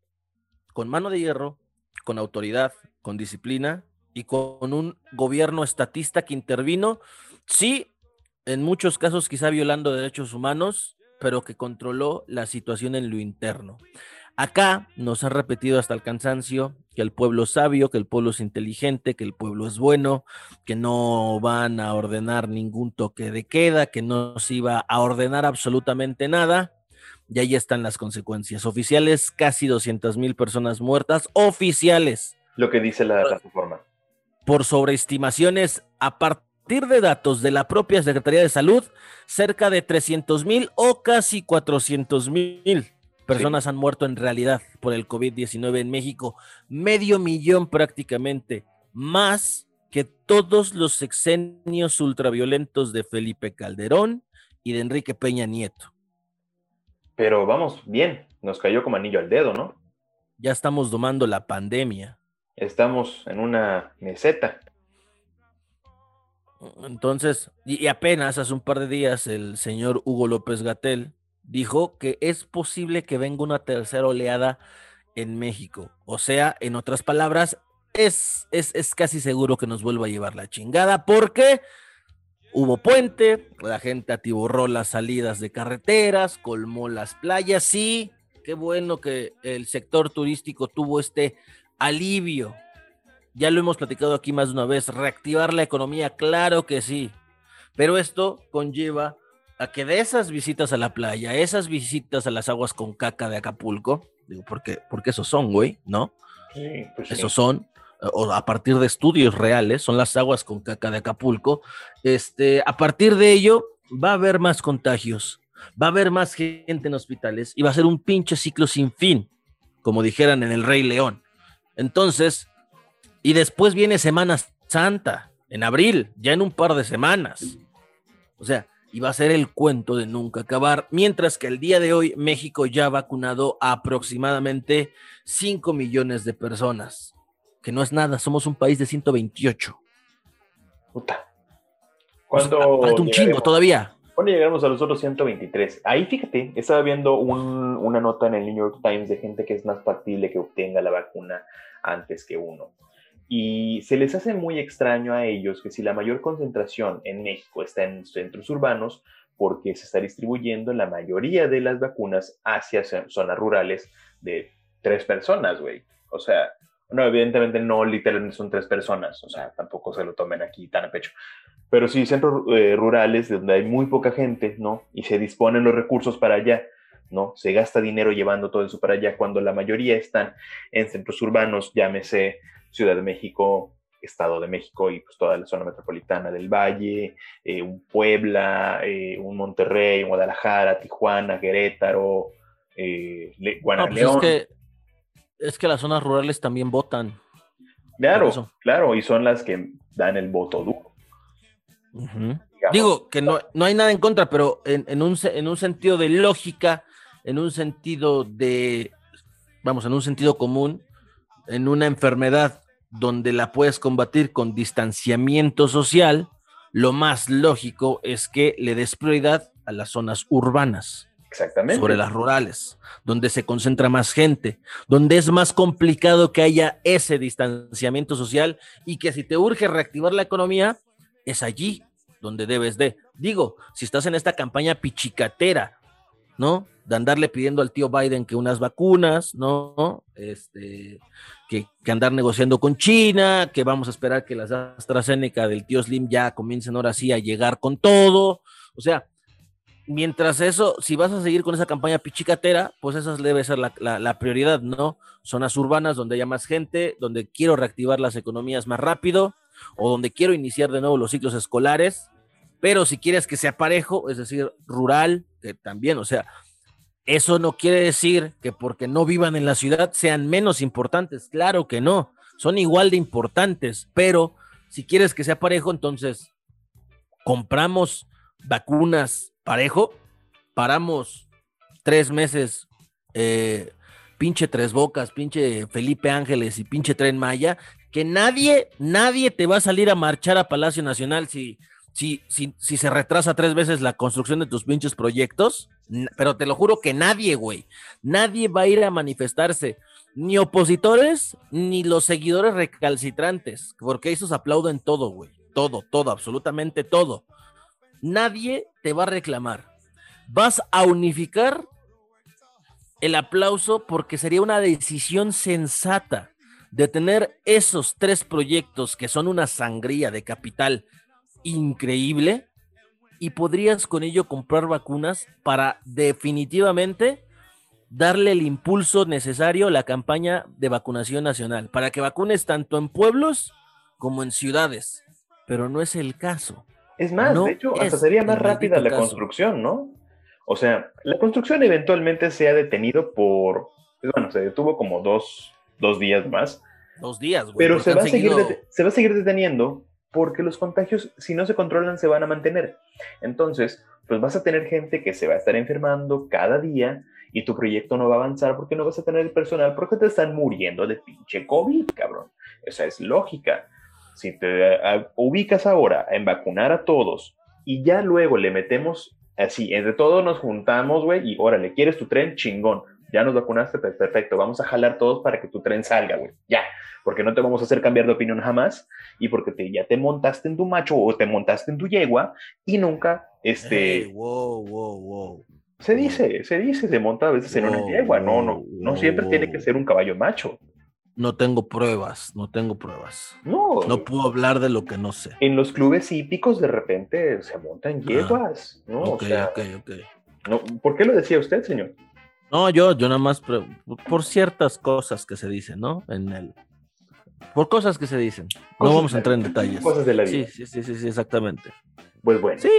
Con mano de hierro, con autoridad, con disciplina y con un gobierno estatista que intervino, sí, en muchos casos quizá violando derechos humanos, pero que controló la situación en lo interno. Acá nos han repetido hasta el cansancio que el pueblo es sabio, que el pueblo es inteligente, que el pueblo es bueno, que no van a ordenar ningún toque de queda, que no se iba a ordenar absolutamente nada. Y ahí están las consecuencias. Oficiales, casi 200 mil personas muertas, oficiales, Lo que dice la plataforma. por sobreestimaciones a partir de datos de la propia Secretaría de Salud, cerca de 300 mil o casi 400 mil personas han muerto en realidad por el COVID-19 en México. Medio millón prácticamente, más que todos los sexenios ultraviolentos de Felipe Calderón y de Enrique Peña Nieto. Pero vamos, bien, nos cayó como anillo al dedo, ¿no? Ya estamos domando la pandemia. Estamos en una meseta. Entonces, y, y apenas hace un par de días el señor Hugo López Gatel dijo que es posible que venga una tercera oleada en México. O sea, en otras palabras, es, es, es casi seguro que nos vuelva a llevar la chingada porque hubo puente, la gente atiborró las salidas de carreteras, colmó las playas, sí, qué bueno que el sector turístico tuvo este alivio ya lo hemos platicado aquí más de una vez, reactivar la economía, claro que sí, pero esto conlleva a que de esas visitas a la playa, esas visitas a las aguas con caca de Acapulco, digo, porque, porque esos son, güey, ¿no? Sí, pues sí. Esos son, o a partir de estudios reales, son las aguas con caca de Acapulco. Este, a partir de ello, va a haber más contagios, va a haber más gente en hospitales y va a ser un pinche ciclo sin fin, como dijeran en El Rey León. Entonces, y después viene Semana Santa, en abril, ya en un par de semanas. O sea, y va a ser el cuento de nunca acabar, mientras que el día de hoy México ya ha vacunado a aproximadamente 5 millones de personas, que no es nada, somos un país de 128. Puta. O sea, ¿Cuándo falta un chingo todavía. ¿Cuándo llegaremos a los otros 123? Ahí fíjate, estaba viendo un- una nota en el New York Times de gente que es más factible que obtenga la vacuna antes que uno. Y se les hace muy extraño a ellos que si la mayor concentración en México está en centros urbanos, porque se está distribuyendo la mayoría de las vacunas hacia zo- zonas rurales de tres personas, güey. O sea, no, evidentemente no literalmente son tres personas, o sea, tampoco se lo tomen aquí tan a pecho. Pero sí centros eh, rurales donde hay muy poca gente, ¿no? Y se disponen los recursos para allá, ¿no? Se gasta dinero llevando todo eso para allá, cuando la mayoría están en centros urbanos, llámese Ciudad de México, Estado de México y pues toda la zona metropolitana del Valle, eh, un Puebla, eh, un Monterrey, un Guadalajara, Tijuana, Querétaro, eh, pues es, que, es que las zonas rurales también votan. Claro, claro, y son las que dan el voto duro. Digo que no, no, hay nada en contra, pero en, un, en un sentido de lógica, en un sentido de, vamos, en un sentido común, en una enfermedad donde la puedes combatir con distanciamiento social, lo más lógico es que le des prioridad a las zonas urbanas. Exactamente. Sobre las rurales, donde se concentra más gente, donde es más complicado que haya ese distanciamiento social y que si te urge reactivar la economía, es allí donde debes de. Digo, si estás en esta campaña pichicatera, ¿no? De andarle pidiendo al tío Biden que unas vacunas, ¿no? Este, que, andar negociando con China, que vamos a esperar que las AstraZeneca del tío Slim ya comiencen ahora sí a llegar con todo. O sea, mientras eso, si vas a seguir con esa campaña pichicatera, pues esa debe ser la, la, prioridad, ¿no? Zonas urbanas donde haya más gente, donde quiero reactivar las economías más rápido o donde quiero iniciar de nuevo los ciclos escolares, pero si quieres que sea parejo, es decir, rural, que también, o sea, eso no quiere decir que porque no vivan en la ciudad sean menos importantes. Claro que no, son igual de importantes, pero si quieres que sea parejo, entonces compramos vacunas parejo, paramos tres meses, eh, pinche Tres Bocas, pinche Felipe Ángeles y pinche Tren Maya, que nadie, nadie te va a salir a marchar a Palacio Nacional si si, si, se retrasa tres veces la construcción de tus pinches proyectos, pero te lo juro que nadie, güey, nadie va a ir a manifestarse, ni opositores, ni los seguidores recalcitrantes, porque esos aplauden todo, güey, todo, todo, absolutamente todo. Nadie te va a reclamar. Vas a unificar el aplauso porque sería una decisión sensata de tener esos tres proyectos que son una sangría de capital increíble y podrías con ello comprar vacunas para definitivamente darle el impulso necesario a la campaña de vacunación nacional, para que vacunes tanto en pueblos como en ciudades, pero no es el caso. Es más, de hecho, hasta sería más rápida la construcción, ¿no? O sea, la construcción eventualmente se ha detenido por, bueno, se detuvo como dos, dos días más. Dos días, güey. Pero se va, a seguir se va a seguir deteniendo porque los contagios, si no se controlan, se van a mantener. Entonces, pues vas a tener gente que se va a estar enfermando cada día y tu proyecto no va a avanzar porque no vas a tener el personal porque te están muriendo de pinche COVID, cabrón. Esa es lógica. Si te ubicas ahora en vacunar a todos y ya luego le metemos así, entre todos nos juntamos, güey, y órale, ¿quieres tu tren? Chingón. Ya nos vacunaste, perfecto. Vamos a jalar todos para que tu tren salga, güey. Ya porque no te vamos a hacer cambiar de opinión jamás y porque te, ya te montaste en tu macho o te montaste en tu yegua y nunca, este... wow, wow, wow. Se dice, se dice, se monta a veces en una yegua, no, no, no siempre tiene que ser un caballo macho. No tengo pruebas, no tengo pruebas. No. No puedo hablar de lo que no sé. En los clubes hípicos de repente se montan yeguas, ¿no? Ok, ok, ok. No, ¿Por qué lo decía usted, señor? No, yo, yo nada más por ciertas cosas que se dicen, ¿no? En el, por cosas que se dicen. no vamos a entrar en detalles. Cosas de la vida. Sí, sí, sí, sí, exactamente. Pues bueno. Sí,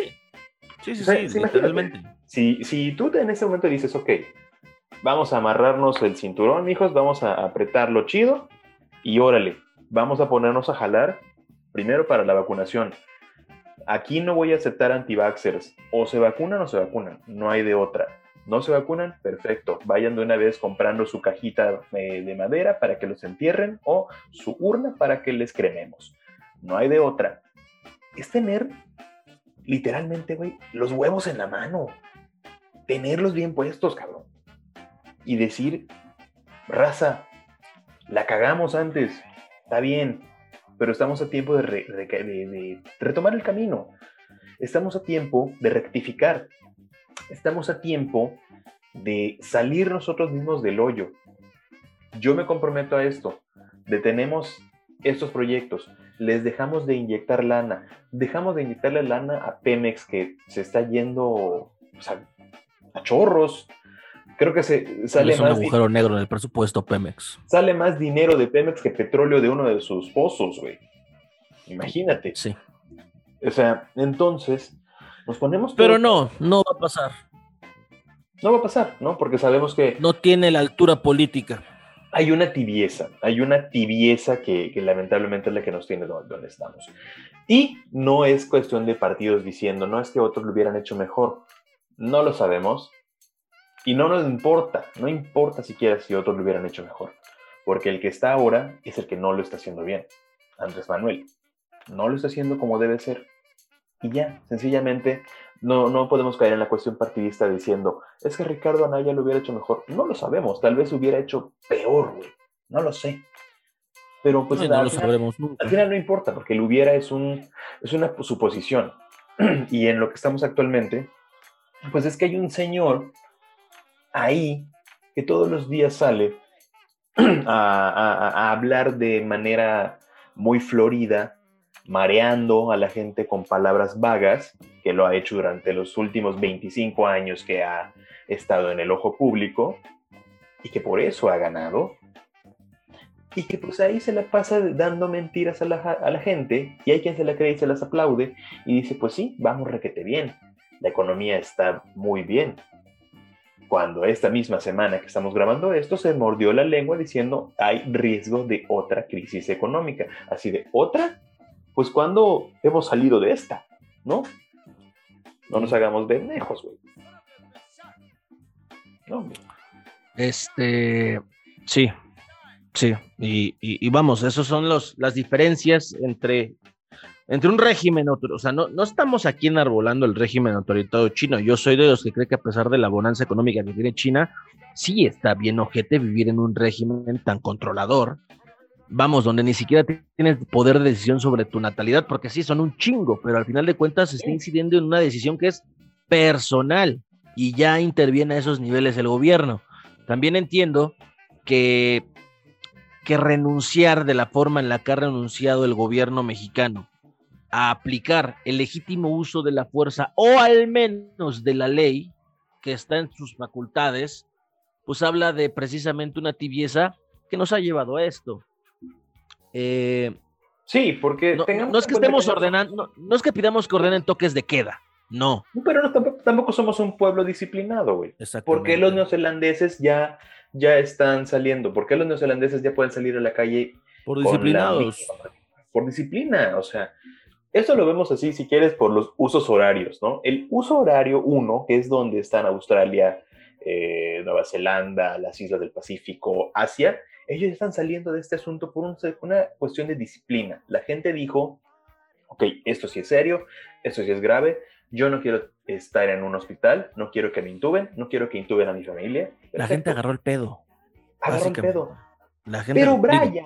sí, sí, sí, literalmente. Si, si tú en ese momento dices, ok, vamos a amarrarnos el cinturón, hijos, vamos a apretarlo chido y órale, vamos a ponernos a jalar primero para la vacunación. Aquí no voy a aceptar anti-vaxxers. O se vacunan o se vacunan. No hay de otra. ¿No se vacunan? Perfecto. Vayan de una vez comprando su cajita eh, de madera para que los entierren o su urna para que les crememos. No hay de otra. Es tener, literalmente, güey, los huevos en la mano. Tenerlos bien puestos, cabrón. Y decir, raza, la cagamos antes. Está bien, pero estamos a tiempo de, de retomar el camino. Estamos a tiempo de rectificar estamos a tiempo de salir nosotros mismos del hoyo. Yo me comprometo a esto. Detenemos estos proyectos, les dejamos de inyectar lana, dejamos de inyectarle lana a Pemex que se está yendo a chorros. Creo que se sale es un agujero negro en el presupuesto Pemex. Sale más dinero de Pemex que petróleo de uno de sus pozos, güey. Imagínate. Sí. O sea, entonces nos ponemos... Pero no, no va a pasar. No va a pasar, ¿no? Porque sabemos que No tiene la altura política. hay una tibieza, hay una tibieza que, que lamentablemente es la que nos tiene donde estamos. Y no es cuestión de partidos diciendo, no es que otros lo hubieran hecho mejor. No lo sabemos. Y no nos importa, no importa siquiera si otros lo hubieran hecho mejor. Porque el que está ahora es el que no lo está haciendo bien. Andrés Manuel. No lo está haciendo como debe ser. Y ya, sencillamente, no, no podemos caer en la cuestión partidista diciendo, es que Ricardo Anaya lo hubiera hecho mejor. No lo sabemos, tal vez hubiera hecho peor, güey. No lo sé. Pero pues No, no al lo final- sabremos nunca. al final no importa, porque el hubiera es, un, es una suposición. y en lo que estamos actualmente, pues es que hay un señor ahí que todos los días sale a, a- a hablar de manera muy florida, mareando a la gente con palabras vagas, que lo ha hecho durante los últimos 25 años que ha estado en el ojo público, y que por eso ha ganado, y que pues ahí se la pasa dando mentiras a la, a la gente y hay quien se la cree y se las aplaude y dice, pues sí, vamos requete bien, la economía está muy bien. Cuando esta misma semana que estamos grabando esto se mordió la lengua diciendo hay riesgo de otra crisis económica. Así de, ¿otra? Pues cuando hemos salido de esta, ¿no? No nos hagamos pendejos, güey. No. Este, sí, sí, y, y- y vamos, esas son los, las diferencias entre, entre un régimen otro. O sea, no, no estamos aquí enarbolando el régimen autoritario chino. Yo soy de los que cree que a pesar de la bonanza económica que tiene China, sí está bien ojete vivir en un régimen tan controlador. Vamos, donde ni siquiera tienes poder de decisión sobre tu natalidad, porque sí, son un chingo, pero al final de cuentas se está incidiendo en una decisión que es personal y ya interviene a esos niveles el gobierno. También entiendo que, que renunciar de la forma en la que ha renunciado el gobierno mexicano a aplicar el legítimo uso de la fuerza o al menos de la ley que está en sus facultades, pues habla de precisamente una tibieza que nos ha llevado a esto. Eh, Sí, porque no, no es que estemos ordenando, no, no es que pidamos que ordenen toques de queda, no. Pero no, tampoco, tampoco somos un pueblo disciplinado, güey. ¿Por qué los neozelandeses ya, ya están saliendo? ¿Por qué los neozelandeses ya pueden salir a la calle Por la disciplinados. Por disciplina, o sea, eso lo vemos así, si quieres, por los usos horarios, ¿no? El uso horario 1, que es donde están Australia, eh, Nueva Zelanda, las islas del Pacífico, Asia, ellos están saliendo de este asunto por un- una cuestión de disciplina. La gente dijo, ok, esto sí es serio, esto sí es grave, yo no quiero estar en un hospital, no quiero que me intuben, no quiero que intuben a mi familia. La gente agarró el pedo. agarró el pedo. La gente, Pero digo, Brian,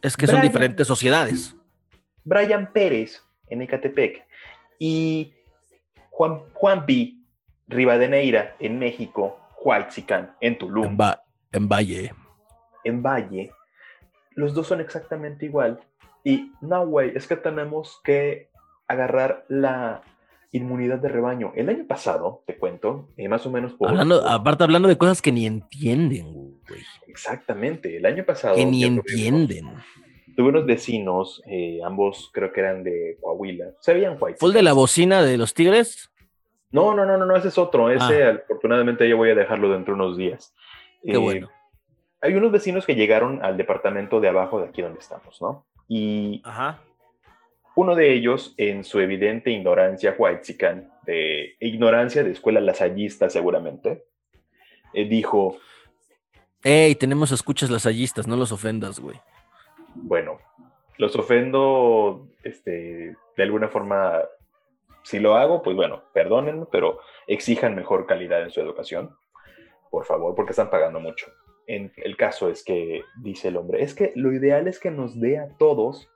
es que son diferentes sociedades. Brian Pérez en Ecatepec y Juan, Juan P. Rivadeneira en México, Huaychican en Tulum, En, Va- en Valle. En Valle, los dos son exactamente igual. Y no, güey, es que tenemos que agarrar la inmunidad de rebaño. El año pasado, te cuento, eh, más o menos por... Hablando, aparte hablando de cosas que ni entienden, güey. Exactamente, el año pasado... Que ni entienden. Tuve unos vecinos, eh, ambos creo que eran de Coahuila, se veían white. ¿Fue el de la bocina de los tigres? No, no, no, no, no, ese es otro. Ese, Ah. afortunadamente, ya voy a dejarlo dentro de unos días. Qué Eh, bueno. Hay unos vecinos que llegaron al departamento de abajo de aquí donde estamos, ¿no? Y Ajá. uno de ellos, en su evidente ignorancia whitezican, de ignorancia de escuela lasallista seguramente, eh, dijo, Ey, tenemos escuchas lasallistas, no los ofendas, güey. bueno, los ofendo, este, de alguna forma, si lo hago, pues bueno, perdónenme, pero exijan mejor calidad en su educación, por favor, porque están pagando mucho. En el caso es que, dice el hombre, es que lo ideal es que nos dé a todos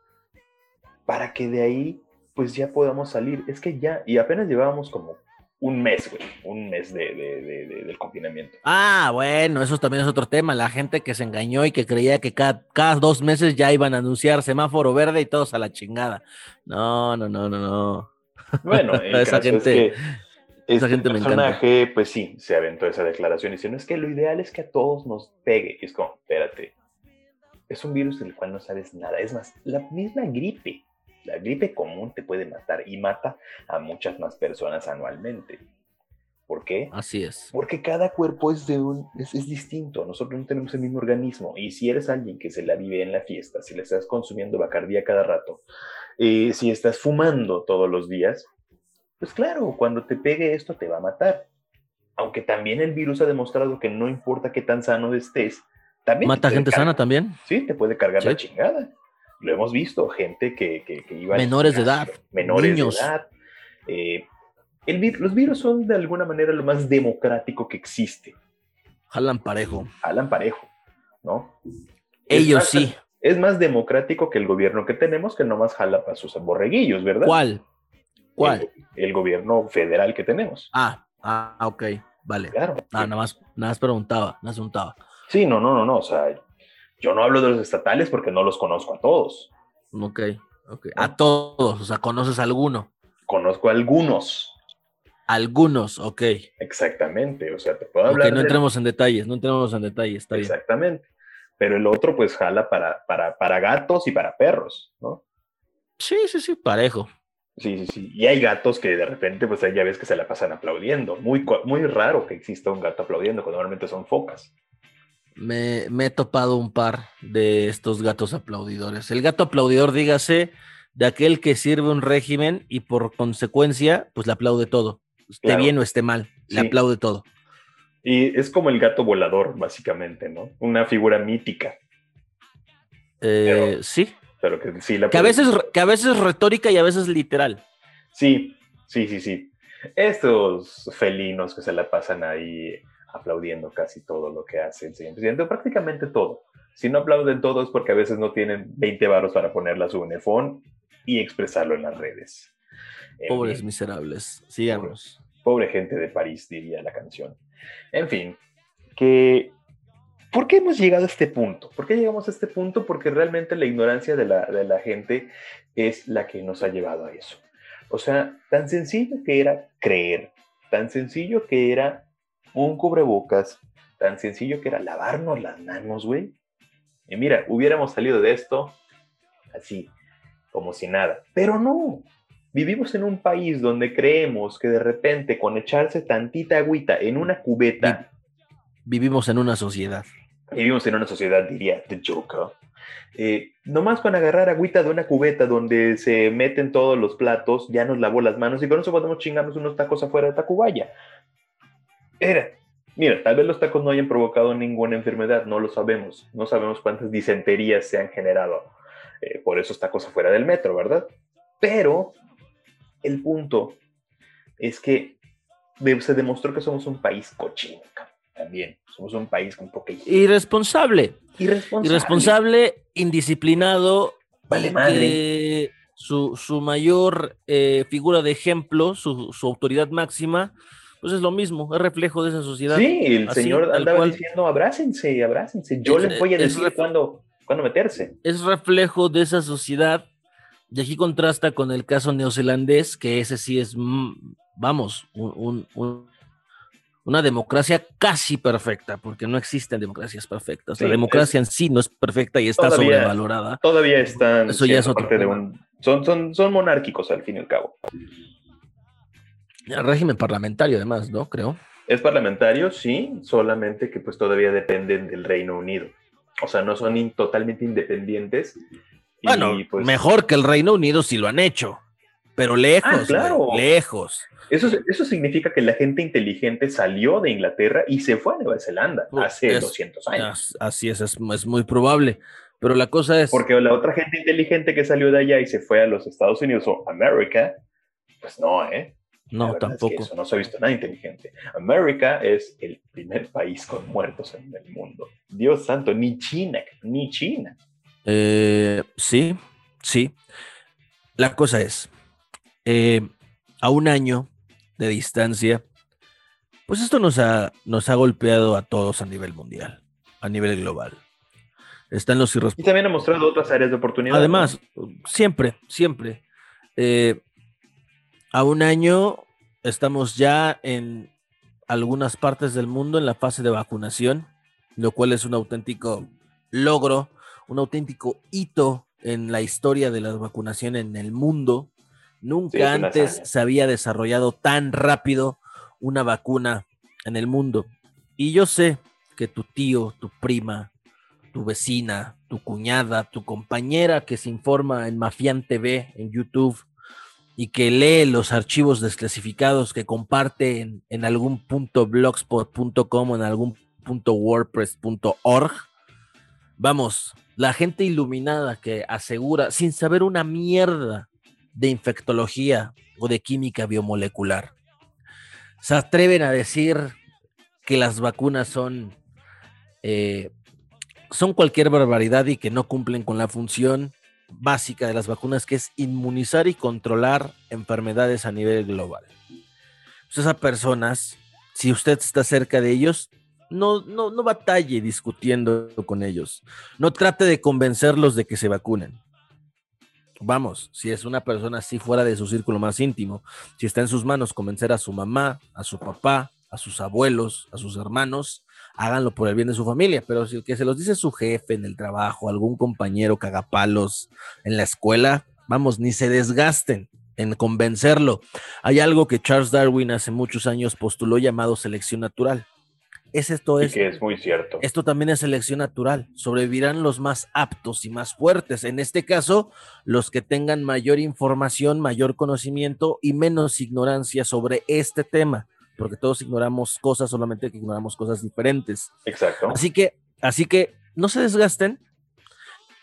para que de ahí, pues ya podamos salir. Es que ya, y apenas llevábamos como un mes, güey, un mes de, de- de- de- del confinamiento. Ah, bueno, eso también es otro tema. La gente que se engañó y que creía que cada, cada dos meses ya iban a anunciar semáforo verde y todos a la chingada. No, no, no, no, no. Bueno, el Esa caso gente- es que este gente me encanta. personaje, pues sí, se aventó esa declaración diciendo, es que lo ideal es que a todos nos pegue. Y es como, espérate, es un virus del cual no sabes nada. Es más, la misma gripe La gripe común te puede matar y mata a muchas más personas anualmente. ¿Por qué? Así es. Porque cada cuerpo es, de un, es, distinto. Nosotros no tenemos el mismo organismo. Y si eres alguien que se la vive en la fiesta, si le estás consumiendo bacardía cada rato, eh, si estás fumando todos los días, pues claro, cuando te pegue esto te va a matar. Aunque también el virus ha demostrado que no importa qué tan sano estés, también... ¿Mata gente sana también? Sí, te puede cargar la chingada. Lo hemos visto, gente que, que, iba... Menores de edad. Menores de edad. Eh, los virus son de alguna manera lo más democrático que existe. Jalan parejo. Jalan parejo, ¿no? Ellos sí. Es más democrático que el gobierno que tenemos, que nomás jala para sus borreguillos, ¿verdad? ¿Cuál? ¿Cuál? El, gobierno federal que tenemos. Ah, ah, ok, vale. Claro. Ah, nada más, nada más preguntaba, nada más preguntaba. Sí, no, no, no, no, o sea, yo no hablo de los estatales porque no los conozco a todos. Ok, ok. A todos, o sea, ¿conoces alguno? Conozco a algunos. Algunos, ok. Exactamente, o sea, te puedo hablar. Ok, no entremos en detalles, no entremos en detalles, está bien. Exactamente. Pero el otro, pues, jala para, para, para gatos y para perros, ¿no? Sí, sí, sí, parejo. Sí, sí, sí. Y hay gatos que de repente, pues ya ves que se la pasan aplaudiendo. Muy, muy raro que exista un gato aplaudiendo, cuando normalmente son focas. Me, me, he topado un par de estos gatos aplaudidores. El gato aplaudidor, dígase, de aquel que sirve un régimen y por consecuencia, pues le aplaude todo esté bien o esté mal, le aplaude todo. Y es como el gato volador, básicamente, ¿no? Una figura mítica. Eh, sí. Pero que sí la que a, veces, que a veces es retórica y a veces literal. Sí, sí, sí, sí. Estos felinos que se la pasan ahí aplaudiendo casi todo lo que hace el señor presidente, prácticamente todo. Si no aplauden todo es porque a veces no tienen 20 varos para ponerla a su unifón y expresarlo en las redes. Pobres miserables, sigamos. Pobre, gente de París, diría la canción. En fin, que ¿Por qué hemos llegado a este punto? ¿Por qué llegamos a este punto? Porque realmente la ignorancia de la, de la, gente es la que nos ha llevado a eso. O sea, tan sencillo que era creer, tan sencillo que era un cubrebocas, tan sencillo que era lavarnos las manos, güey. Y mira, hubiéramos salido de esto así, como si nada. Pero no, Vivimos en un país donde creemos que de repente con echarse tantita agüita en una cubeta... Vivimos en una sociedad. Vivimos en una sociedad, diría The Joker. Eh, nomás con agarrar agüita de una cubeta donde se meten todos los platos, ya nos lavó las manos y con eso podemos chingarnos unos tacos afuera de Tacubaya. Era, mira, tal vez los tacos no hayan provocado ninguna enfermedad, no lo sabemos. No sabemos cuántas disenterías se han generado eh, por esos tacos afuera del metro, ¿verdad? Pero el punto es que se demostró que somos un país cochino también. Somos un país con poca Irresponsable. Irresponsable. Irresponsable, indisciplinado. Vale madre. su, mayor eh, figura de ejemplo, su, autoridad máxima, pues es lo mismo, es reflejo de esa sociedad. Sí, el señor andaba diciendo abrácense, abrácense. Yo les voy a decir cuándo, cuándo meterse. Es reflejo de esa sociedad y aquí contrasta con el caso neozelandés, que ese sí es, mm, vamos, una democracia casi perfecta, porque no existen democracias perfectas. la democracia en sí no es perfecta y está sobrevalorada. Todavía están. Eso ya es otro de un, son, son, son monárquicos al fin y al cabo. El régimen parlamentario, además, ¿no? Creo. Es parlamentario, sí, solamente que pues todavía dependen del Reino Unido. O sea, no son totalmente independientes, bueno, pues, mejor que el Reino Unido si lo han hecho, pero lejos, ah, claro. lejos. Eso, eso significa que la gente inteligente salió de Inglaterra y se fue a Nueva Zelanda hace 200 años. Así es, es, muy probable. Pero la cosa es... Porque la otra gente inteligente que salió de allá y se fue a los Estados Unidos o América, pues no, ¿eh? No, tampoco. eso no se ha visto nada inteligente. América es el primer país con muertos en el mundo. Dios santo, ni China, ni China. Eh, sí, sí. La cosa es, eh, a un año de distancia, pues esto nos ha, nos ha golpeado a todos a nivel mundial, a nivel global. Están los Y también ha mostrado otras áreas de oportunidad. Además, siempre, siempre. Eh, a un año estamos ya en algunas partes del mundo en la fase de vacunación, lo cual es un auténtico logro un auténtico hito en la historia de la vacunación en el mundo. Nunca antes se había desarrollado tan rápido una vacuna en el mundo. Y yo sé que tu tío, tu prima, tu vecina, tu cuñada, tu compañera que se informa en Mafian TV, en YouTube, y que lee los archivos desclasificados que comparte en, en algún punto blogspot.com o en algún punto wordpress.org. Vamos, la gente iluminada que asegura, sin saber una mierda de infectología o de química biomolecular, se atreven a decir que las vacunas son, eh, son cualquier barbaridad y que no cumplen con la función básica de las vacunas, que es inmunizar y controlar enfermedades a nivel global. Pues esas personas, si usted está cerca de ellos, no, no, no batalle discutiendo con ellos. No trate de convencerlos de que se vacunen. Vamos, si es una persona así fuera de su círculo más íntimo, si está en sus manos convencer a su mamá, a su papá, a sus abuelos, a sus hermanos, háganlo por el bien de su familia, pero si que se los dice su jefe en el trabajo, algún compañero cagapalos en la escuela, vamos, ni se desgasten en convencerlo. Hay algo que Charles Darwin hace muchos años postuló llamado selección natural. Es esto es. que es muy cierto. Esto también es selección natural. Sobrevivirán los más aptos y más fuertes. En este caso, los que tengan mayor información, mayor conocimiento y menos ignorancia sobre este tema porque todos ignoramos cosas, solamente que ignoramos cosas diferentes. Exacto. Así que, así que no se desgasten,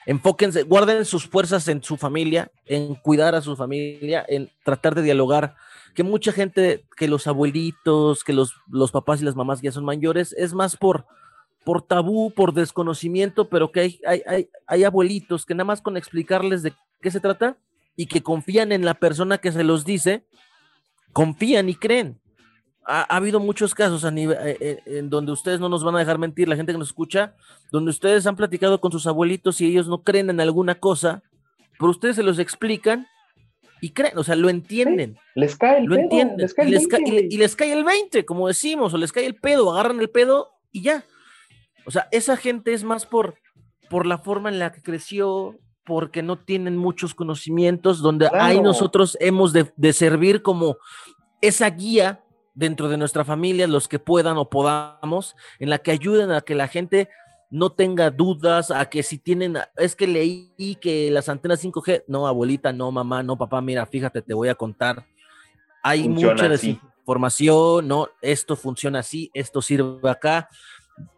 enfóquense, guarden sus fuerzas en su familia, en cuidar a su familia, en tratar de dialogar. Que mucha gente, que los abuelitos, que los, los papás y las mamás ya son mayores, es más por, por tabú, por desconocimiento, pero que hay, hay, hay, abuelitos que nada más con explicarles de qué se trata y que confían en la persona que se los dice, confían y creen. Ha, habido muchos casos eh, eh, en donde ustedes no nos van a dejar mentir, la gente que nos escucha, donde ustedes han platicado con sus abuelitos y ellos no creen en alguna cosa, pero ustedes se los explican y creen, o sea, lo entienden. les cae el lo entienden, y, les y, les cae el 20, como decimos, o les cae el pedo, agarran el pedo y ya. O sea, esa gente es más por, por la forma en la que creció, porque no tienen muchos conocimientos, donde ahí nosotros hemos de, de servir como esa guía dentro de nuestra familia, los que puedan o podamos, en la que ayuden a que la gente no tenga dudas, a que si tienen, es que leí que las antenas 5G, no, abuelita, no, mamá, no, papá, mira, fíjate, te voy a contar. Hay mucha desinformación, no, esto funciona así, esto sirve acá.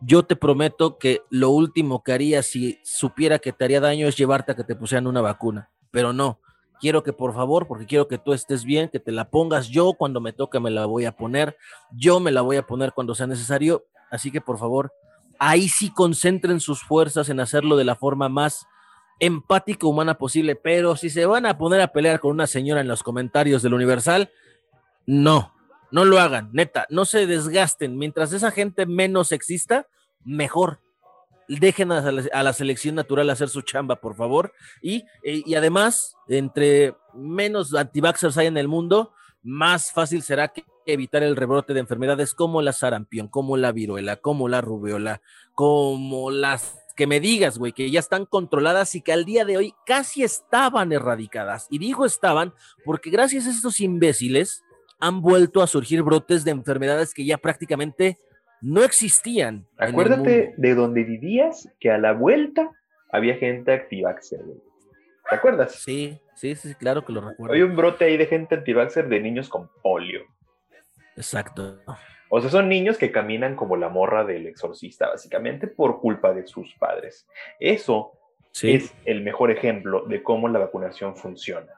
Yo te prometo que lo último que haría si supiera que te haría daño es llevarte a que te pusieran una vacuna, pero no quiero que por favor, porque quiero que tú estés bien, que te la pongas. Yo cuando me toque me la voy a poner, yo me la voy a poner cuando sea necesario, así que por favor, ahí sí concentren sus fuerzas en hacerlo de la forma más empática humana posible, pero si se van a poner a pelear con una señora en los comentarios del Universal, no, no lo hagan, neta, no se desgasten, mientras esa gente menos exista, mejor dejen a la, selección natural hacer su chamba, por favor. Y, y además, entre menos antivaxxers hay en el mundo, más fácil será que evitar el rebrote de enfermedades como la sarampión, como la viruela, como la rubiola, como las que me digas, güey, que ya están controladas y que al día de hoy casi estaban erradicadas. Y digo estaban porque gracias a estos imbéciles han vuelto a surgir brotes de enfermedades que ya prácticamente no existían. Acuérdate de donde vivías, que a la vuelta había gente antivaxxer. ¿Te acuerdas? Sí, sí, sí, claro que lo recuerdo. Hay un brote ahí de gente antivaxxer de niños con polio. Exacto. O sea, son niños que caminan como la morra del exorcista, básicamente por culpa de sus padres. Eso es el mejor ejemplo de cómo la vacunación funciona.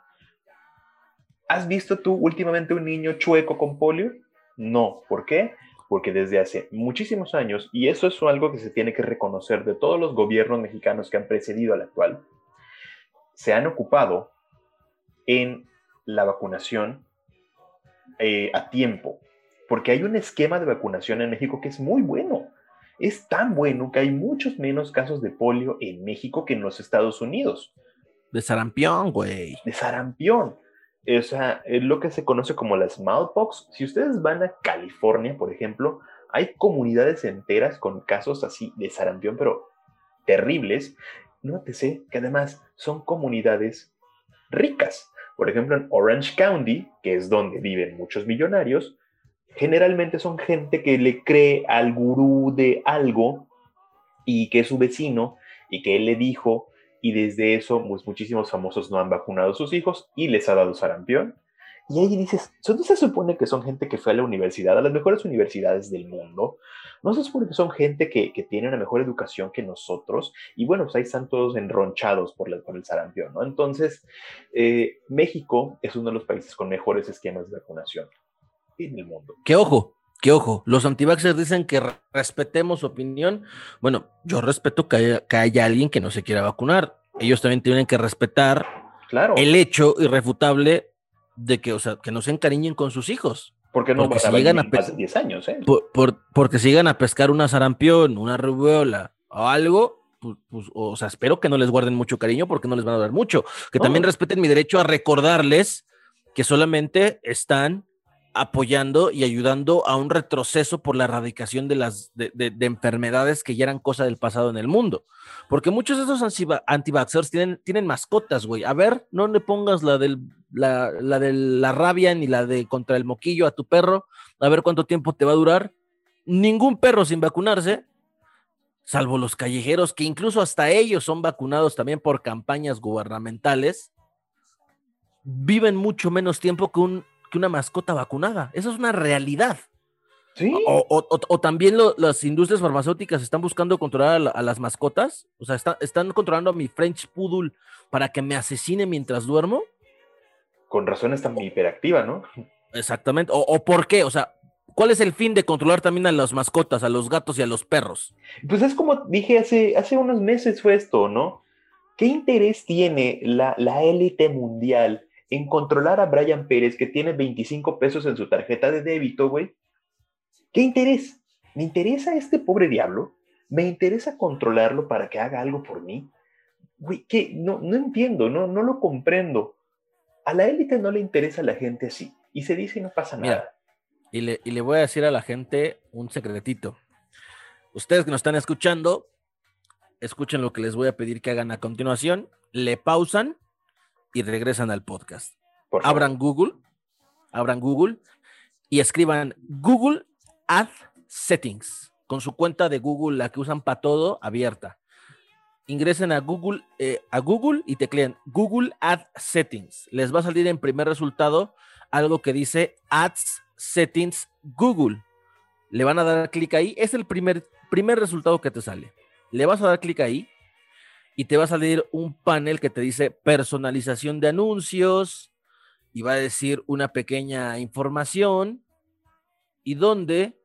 ¿Has visto tú últimamente un niño chueco con polio? No. ¿Por qué? porque desde hace muchísimos años, y eso es algo que se tiene que reconocer de todos los gobiernos mexicanos que han precedido al actual, se han ocupado en la vacunación eh, a tiempo, porque hay un esquema de vacunación en México que es muy bueno. Es tan bueno que hay muchos menos casos de polio en México que en los Estados Unidos. De sarampión, güey. De sarampión o sea, es lo que se conoce como la smallpox. Si ustedes van a California, por ejemplo, hay comunidades enteras con casos así de sarampión, pero terribles. nótese que además son comunidades ricas. Por ejemplo, en Orange County, que es donde viven muchos millonarios, generalmente son gente que le cree al gurú de algo y que es su vecino y que él le dijo y desde eso pues, muchísimos famosos no han vacunado a sus hijos y les ha dado sarampión. Y ahí dices, ¿no se supone que son gente que fue a la universidad, a las mejores universidades del mundo? ¿No se supone que son gente que, que tiene una mejor educación que nosotros? Y bueno, pues ahí están todos enronchados por, por el sarampión, ¿no? Entonces, eh, México es uno de los países con mejores esquemas de vacunación en el mundo. ¡Qué ojo! que ojo, los antivaxxers dicen que respetemos su opinión. Bueno, yo respeto que haya, alguien que no se quiera vacunar. Ellos también tienen que respetar claro. el hecho irrefutable de que, o sea, que no se encariñen con sus hijos. Porque no porque si llegan a más de 10 años, ¿eh? Por, porque si llegan a pescar una sarampión, una rubiola o algo, pues, pues, o sea, espero que no les guarden mucho cariño porque no les van a dar mucho. Que también respeten mi derecho a recordarles que solamente están apoyando y ayudando a un retroceso por la erradicación de las de, enfermedades que ya eran cosa del pasado en el mundo. Porque muchos de esos anti-vaxxers tienen, tienen mascotas, güey. A ver, no le pongas la, del, la, la de la rabia ni la de contra el moquillo a tu perro. A ver cuánto tiempo te va a durar. Ningún perro sin vacunarse, salvo los callejeros, que incluso hasta ellos son vacunados también por campañas gubernamentales, viven mucho menos tiempo que un que una mascota vacunada. Eso es una realidad. ¿Sí? O, también las industrias farmacéuticas están buscando controlar a, las mascotas. O sea, están controlando a mi French Poodle para que me asesine mientras duermo. Con razón está muy hiperactiva, ¿no? Exactamente. O, por qué? O sea, ¿cuál es el fin de controlar también a las mascotas, a los gatos y a los perros? Pues es como dije hace, hace unos meses fue esto, ¿no? ¿Qué interés tiene la, la élite mundial en controlar a Brian Pérez, que tiene 25 pesos en su tarjeta de débito, güey. ¿Qué interés? ¿Me interesa este pobre diablo? ¿Me interesa controlarlo para que haga algo por mí? Güey, ¿qué? No, no entiendo, no, no lo comprendo. A la élite no le interesa a la gente así. Y se dice y no pasa nada. y, le, y le voy a decir a la gente un secretito. Ustedes que nos están escuchando, escuchen lo que les voy a pedir que hagan a continuación. Le pausan y regresan al podcast. Abran Google, abran Google y escriban Google Ad Settings con su cuenta de Google, la que usan para todo, abierta. Ingresen a Google, eh, a Google y tecleen Google Ad Settings. Les va a salir en primer resultado algo que dice Ads Settings Google. Le van a dar clic ahí. Es el primer, primer resultado que te sale. Le vas a dar clic ahí y te va a salir un panel que te dice personalización de anuncios y va a decir una pequeña información y donde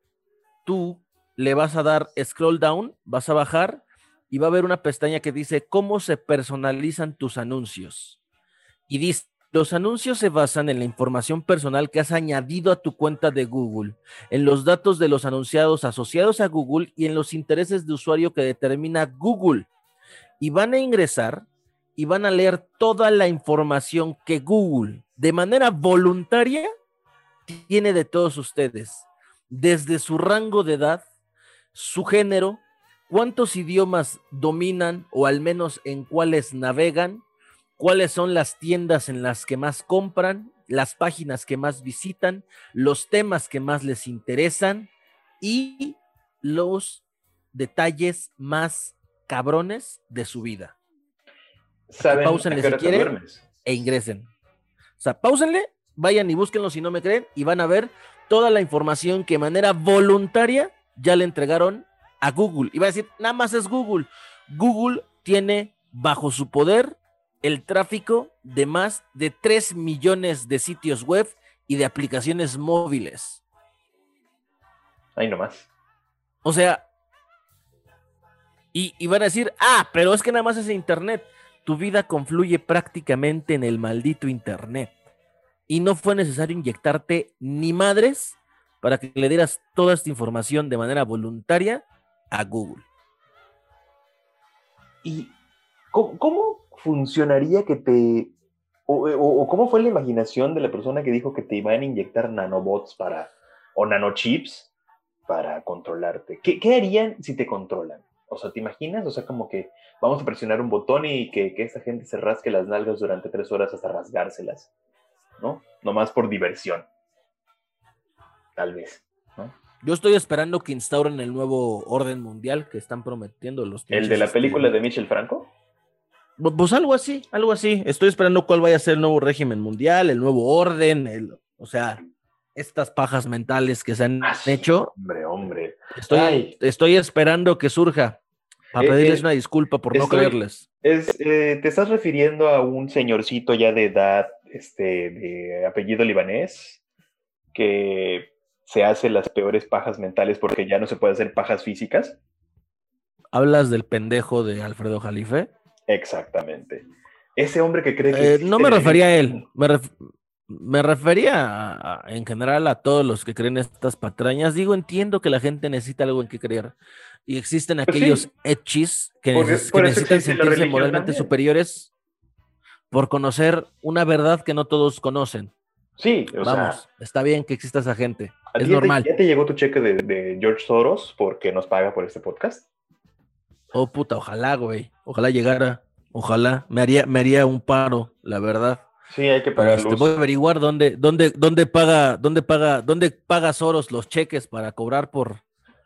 tú le vas a dar scroll down, vas a bajar y va a haber una pestaña que dice cómo se personalizan tus anuncios. Y dice, los anuncios se basan en la información personal que has añadido a tu cuenta de Google, en los datos de los anunciados asociados a Google y en los intereses de usuario que determina Google y van a ingresar y van a leer toda la información que Google de manera voluntaria tiene de todos ustedes, desde su rango de edad, su género, cuántos idiomas dominan o al menos en cuáles navegan, cuáles son las tiendas en las que más compran, las páginas que más visitan, los temas que más les interesan y los detalles más cabrones de su vida. Pausenle si quieren e ingresen. O sea, pausenle, vayan y búsquenlo si no me creen y van a ver toda la información que de manera voluntaria ya le entregaron a Google. Y va a decir, nada más es Google. Google tiene bajo su poder el tráfico de más de 3 millones de sitios web y de aplicaciones móviles. Ahí nomás. O sea, y, van a decir, ah, pero es que nada más es Internet. Tu vida confluye prácticamente en el maldito Internet. Y no fue necesario inyectarte ni madres para que le dieras toda esta información de manera voluntaria a Google. ¿Y cómo, funcionaría que te... O, cómo fue la imaginación de la persona que dijo que te iban a inyectar nanobots para... o nanochips para controlarte? ¿Qué, qué harían si te controlan? O sea, ¿te imaginas? O sea, como que vamos a presionar un botón y que, que esta gente se rasque las nalgas durante tres horas hasta rasgárselas, ¿no? Nomás por diversión. Tal vez, ¿no? Yo estoy esperando que instauren el nuevo orden mundial que están prometiendo los ¿El de la película de Michel Franco? Pues algo así, algo así. Estoy esperando cuál vaya a ser el nuevo régimen mundial, el nuevo orden, el, o sea, estas pajas mentales que se han Ah, hecho. Hombre, hombre. Estoy, Ay. estoy esperando que surja para Eh, pedirles eh, una disculpa por no creerles. Es, eh, ¿Te estás refiriendo a un señorcito ya de edad, este, de apellido libanés, que se hace las peores pajas mentales porque ya no se puede hacer pajas físicas? ¿Hablas del pendejo de Alfredo Jalife? Exactamente. Ese hombre que cree que... Eh, no me refería a él, me, ref- me refería a- a- en general a todos los que creen estas patrañas. Digo, entiendo que la gente necesita algo en que creer. Y existen Pues sí. aquellos hechis que, neces- por necesitan sentirse moralmente también. superiores por conocer una verdad que no todos conocen. Sí, o Vamos, sea, está bien que exista esa gente. ¿a Es ya te- normal. ¿Ya te llegó tu cheque de, de George Soros porque nos paga por este podcast? Oh, puta, ojalá, güey. Ojalá llegara. Ojalá. Me haría, me haría un paro, la verdad. Sí, hay que Pero pagar este, luz. voy a averiguar dónde, dónde, dónde paga, dónde paga, dónde paga Soros los cheques para cobrar por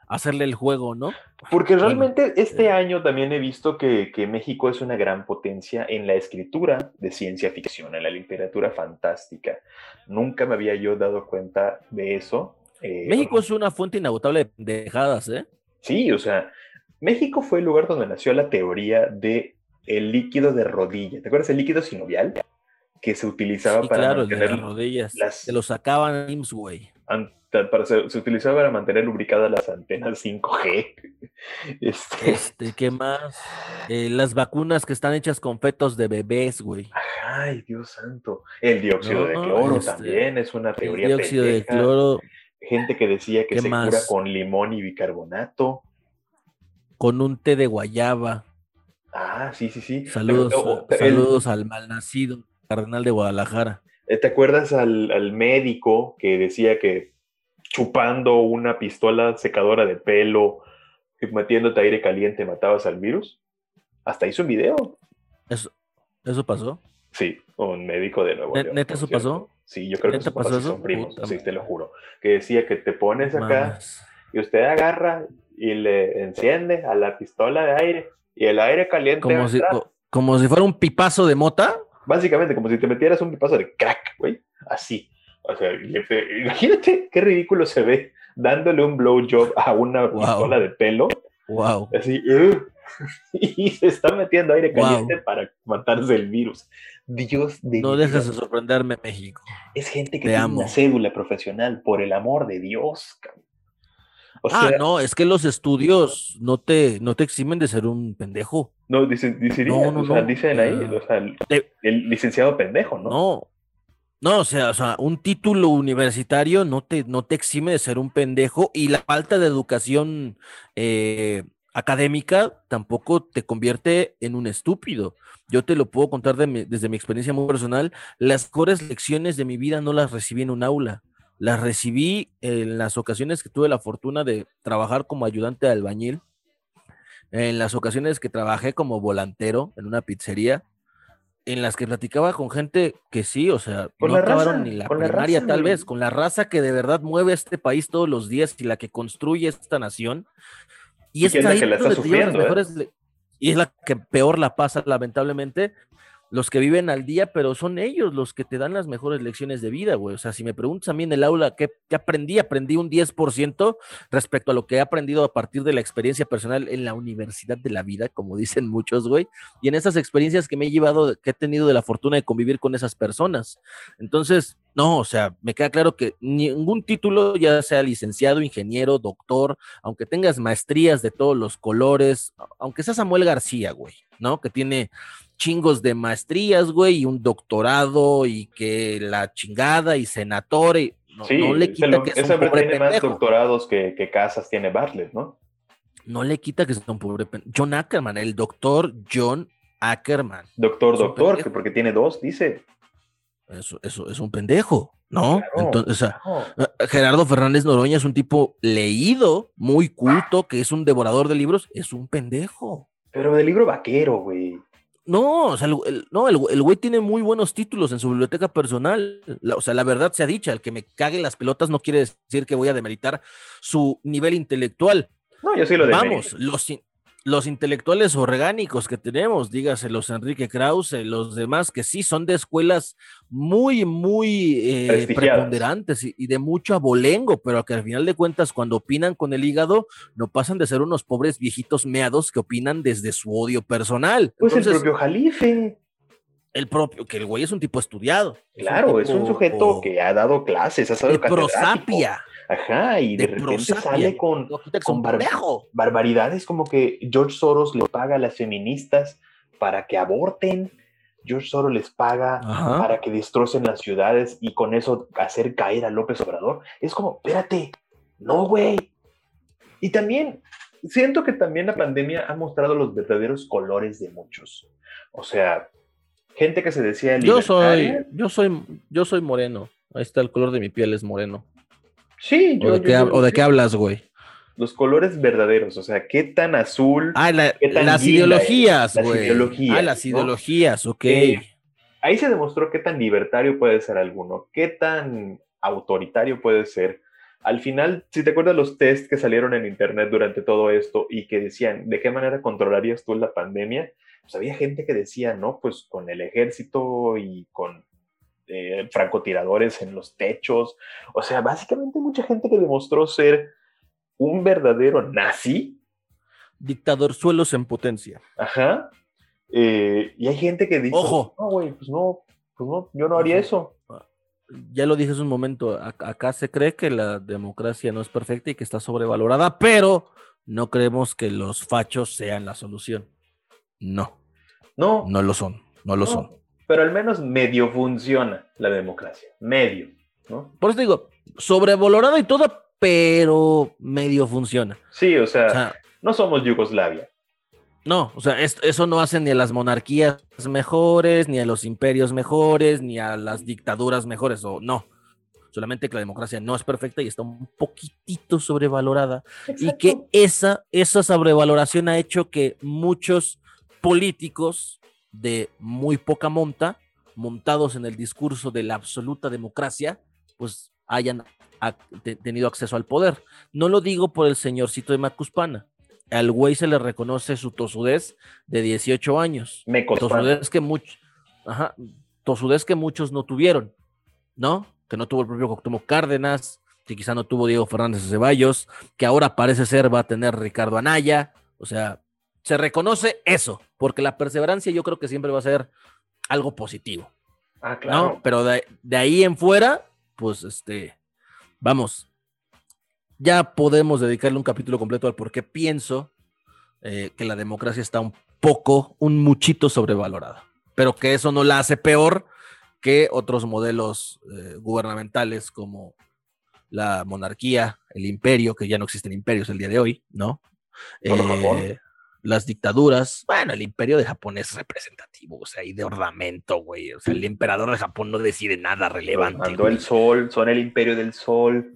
hacerle el juego, ¿no? Porque Bueno, realmente este eh. año también he visto que, que México es una gran potencia en la escritura de ciencia ficción, en la literatura fantástica. Nunca me había yo dado cuenta de eso. Eh, México es una fuente inagotable de pendejadas, ¿eh? Sí, o sea, México fue el lugar donde nació la teoría de el líquido de rodilla. ¿Te acuerdas el líquido sinovial? Que se utilizaba Sí, para claro, el de mantener las rodillas. las- Se lo sacaban IMSS, güey. para- se, utilizaba para mantener lubricadas las antenas 5G. Este, Este, ¿qué más? Eh, las vacunas que están hechas con fetos de bebés, güey. Ay, Dios santo. El dióxido de cloro este, también es una El teoría dióxido de cloro Gente que decía que ¿Qué se cura con limón y bicarbonato. con un té de guayaba. Ah, sí, sí, sí. Saludos, O- o- a- el- saludos al malnacido cardenal de Guadalajara. Eh, ¿Te acuerdas al, al médico que decía que chupando una pistola secadora de pelo y metiéndote aire caliente matabas al virus? Hasta hizo un video. ¿Eso, eso pasó? Sí, un médico de Nuevo ¿Ne- León, neta eso pasó? Sí, yo creo que ¿Neta sus papás pasó sí son primos, Puta sí, te lo juro. Que decía que te pones acá y usted agarra y le enciende a la pistola de aire y el aire caliente Como si, como si fuera un pipazo de mota. Básicamente, como si te metieras un pipazo de crack, güey. Así. O sea, imagínate qué ridículo se ve dándole un blowjob a una Wow. pistola de pelo. Wow. Así. "Ugh", y se está metiendo aire Wow. caliente para matarse el virus. Dios de No mi dejes de sorprenderme, México. Es gente que Te tiene amo. una cédula profesional, por el amor de Dios. cabrón. O ah, sea, no, es que los estudios no te, no te eximen de ser un pendejo. no, dice, dicería, No, no, o sea, dicen ahí, Ah. o sea, el, Te- el licenciado pendejo, ¿no? No. No, o sea, o sea, un título universitario no te, no te exime de ser un pendejo y la falta de educación eh, académica tampoco te convierte en un estúpido. Yo te lo puedo contar de mi- desde mi experiencia muy personal. Las mejores lecciones de mi vida no las recibí en un aula. Las recibí en las ocasiones que tuve la fortuna de trabajar como ayudante de albañil, en las ocasiones que trabajé como volantero en una pizzería, en las que platicaba con gente que sí, o sea, Con no la acabaron raza, ni la primaria raza, tal vez, con la raza que de verdad mueve este país todos los días y la que construye esta nación. Y, Y que es la que la está sufriendo, ¿eh? mejores y es la que peor la pasa, lamentablemente, los que viven al día, pero son ellos los que te dan las mejores lecciones de vida, güey. O sea, si me preguntas a mí en el aula qué, qué aprendí, aprendí un 10% respecto a lo que he aprendido a partir de la experiencia personal en la universidad de la vida, como dicen muchos, güey. Y en esas experiencias que me he llevado, que he tenido de la fortuna de convivir con esas personas. Entonces, no, o sea, me queda claro que ningún título, ya sea licenciado, ingeniero, doctor, aunque tengas maestrías de todos los colores, aunque sea Samuel García, güey, ¿no? Que tiene chingos de maestrías, güey, y un doctorado y que la chingada y senador y no, Sí, no le quita lo- que es un pobre tiene más pendejo. doctorados que, que casas tiene Bartlett, ¿no? No le quita que sea un pobre pendejo. John Ackerman, el doctor John Ackerman. Doctor, Es doctor, que porque tiene dos, dice. Eso, eso es un pendejo. ¿no? Entonces, Gerardo Fernández Noroña es un tipo leído, muy culto, que es un devorador de libros, es un pendejo. Pero de libro vaquero, güey. No, o sea, el, no, el, güey tiene muy buenos títulos en su biblioteca personal. o sea, la verdad se ha dicho, el que me cague las pelotas no quiere decir que voy a demeritar su nivel intelectual. No, yo sí lo Vamos, los, los intelectuales orgánicos que tenemos, dígase los Enrique Krause, los demás que sí son de escuelas muy, muy eh, preponderantes y, de mucho abolengo, pero que al final de cuentas cuando opinan con el hígado no pasan de ser unos pobres viejitos meados que opinan desde su odio personal. Pues el propio Jalife. El propio, que el güey es un tipo estudiado. Claro, es un, sujeto que ha dado clases, ha sabido de prosapia. Ajá, y de, repente sale con, barbaridades como que George Soros le paga a las feministas para que aborten. George Soros les paga para que destrocen las ciudades y con eso hacer caer a López Obrador. Es como, espérate, no, güey. Y también siento que también la pandemia ha mostrado los verdaderos colores de muchos. O sea, gente que se decía yo soy, yo soy, yo soy moreno. Ahí está el color de mi piel es moreno. Sí, yo, ¿O de, qué, hablas, güey? Los colores verdaderos, o sea, qué tan azul. Ah, las ideologías, güey. Ah, las ideologías, ok. Eh, ahí se demostró qué tan libertario puede ser alguno, qué tan autoritario puede ser. Al final, si te acuerdas los test que salieron en internet durante todo esto y que decían, ¿de qué manera controlarías tú la pandemia? Pues había gente que decía, no, pues con el ejército y con eh, francotiradores en los techos. O sea, básicamente mucha gente que demostró ser un verdadero nazi. Dictador suelos en potencia. Ajá. Eh, y hay gente que dice, ojo, no, güey, pues no, pues no, yo no haría eso. Ya lo dije hace un momento, acá se cree que la democracia no es perfecta y que está sobrevalorada, pero no creemos que los fachos sean la solución. No. No. No lo son, no lo son pero al menos medio funciona la democracia, medio, ¿no? Por eso digo, sobrevalorada y todo, pero medio funciona. Sí, o sea, no somos Yugoslavia. No, o sea, eso no hace ni a las monarquías mejores, ni a los imperios mejores, ni a las dictaduras mejores, o no. Solamente que la democracia no es perfecta y está un poquitito sobrevalorada. Y que esa, esa sobrevaloración ha hecho que muchos políticos de muy poca monta, montados en el discurso de la absoluta democracia, pues hayan tenido acceso al poder. No lo digo por el señorcito de Macuspana. Al güey se le reconoce su tosudez de 18 años. tosudez que, muchos tosudez que muchos no tuvieron, ¿no? Que no tuvo el propio Coctomo Cárdenas, que quizá no tuvo Diego Fernández de Ceballos, que ahora parece ser va a tener Ricardo Anaya. O sea, se reconoce eso, porque la perseverancia yo creo que siempre va a ser algo positivo. Ah, claro. Pero de, ahí en fuera, pues este, vamos, ya podemos dedicarle un capítulo completo al por qué pienso eh, que la democracia está un poco, un muchito sobrevalorada, pero que eso no la hace peor que otros modelos eh, gubernamentales como la monarquía, el imperio, que ya no existen imperios el día de hoy, ¿no? Eh, las dictaduras, bueno, el imperio de Japón es representativo, o sea, y de ornamento, güey. O sea, el emperador de Japón no decide nada relevante. Mandó el sol, son el imperio del sol.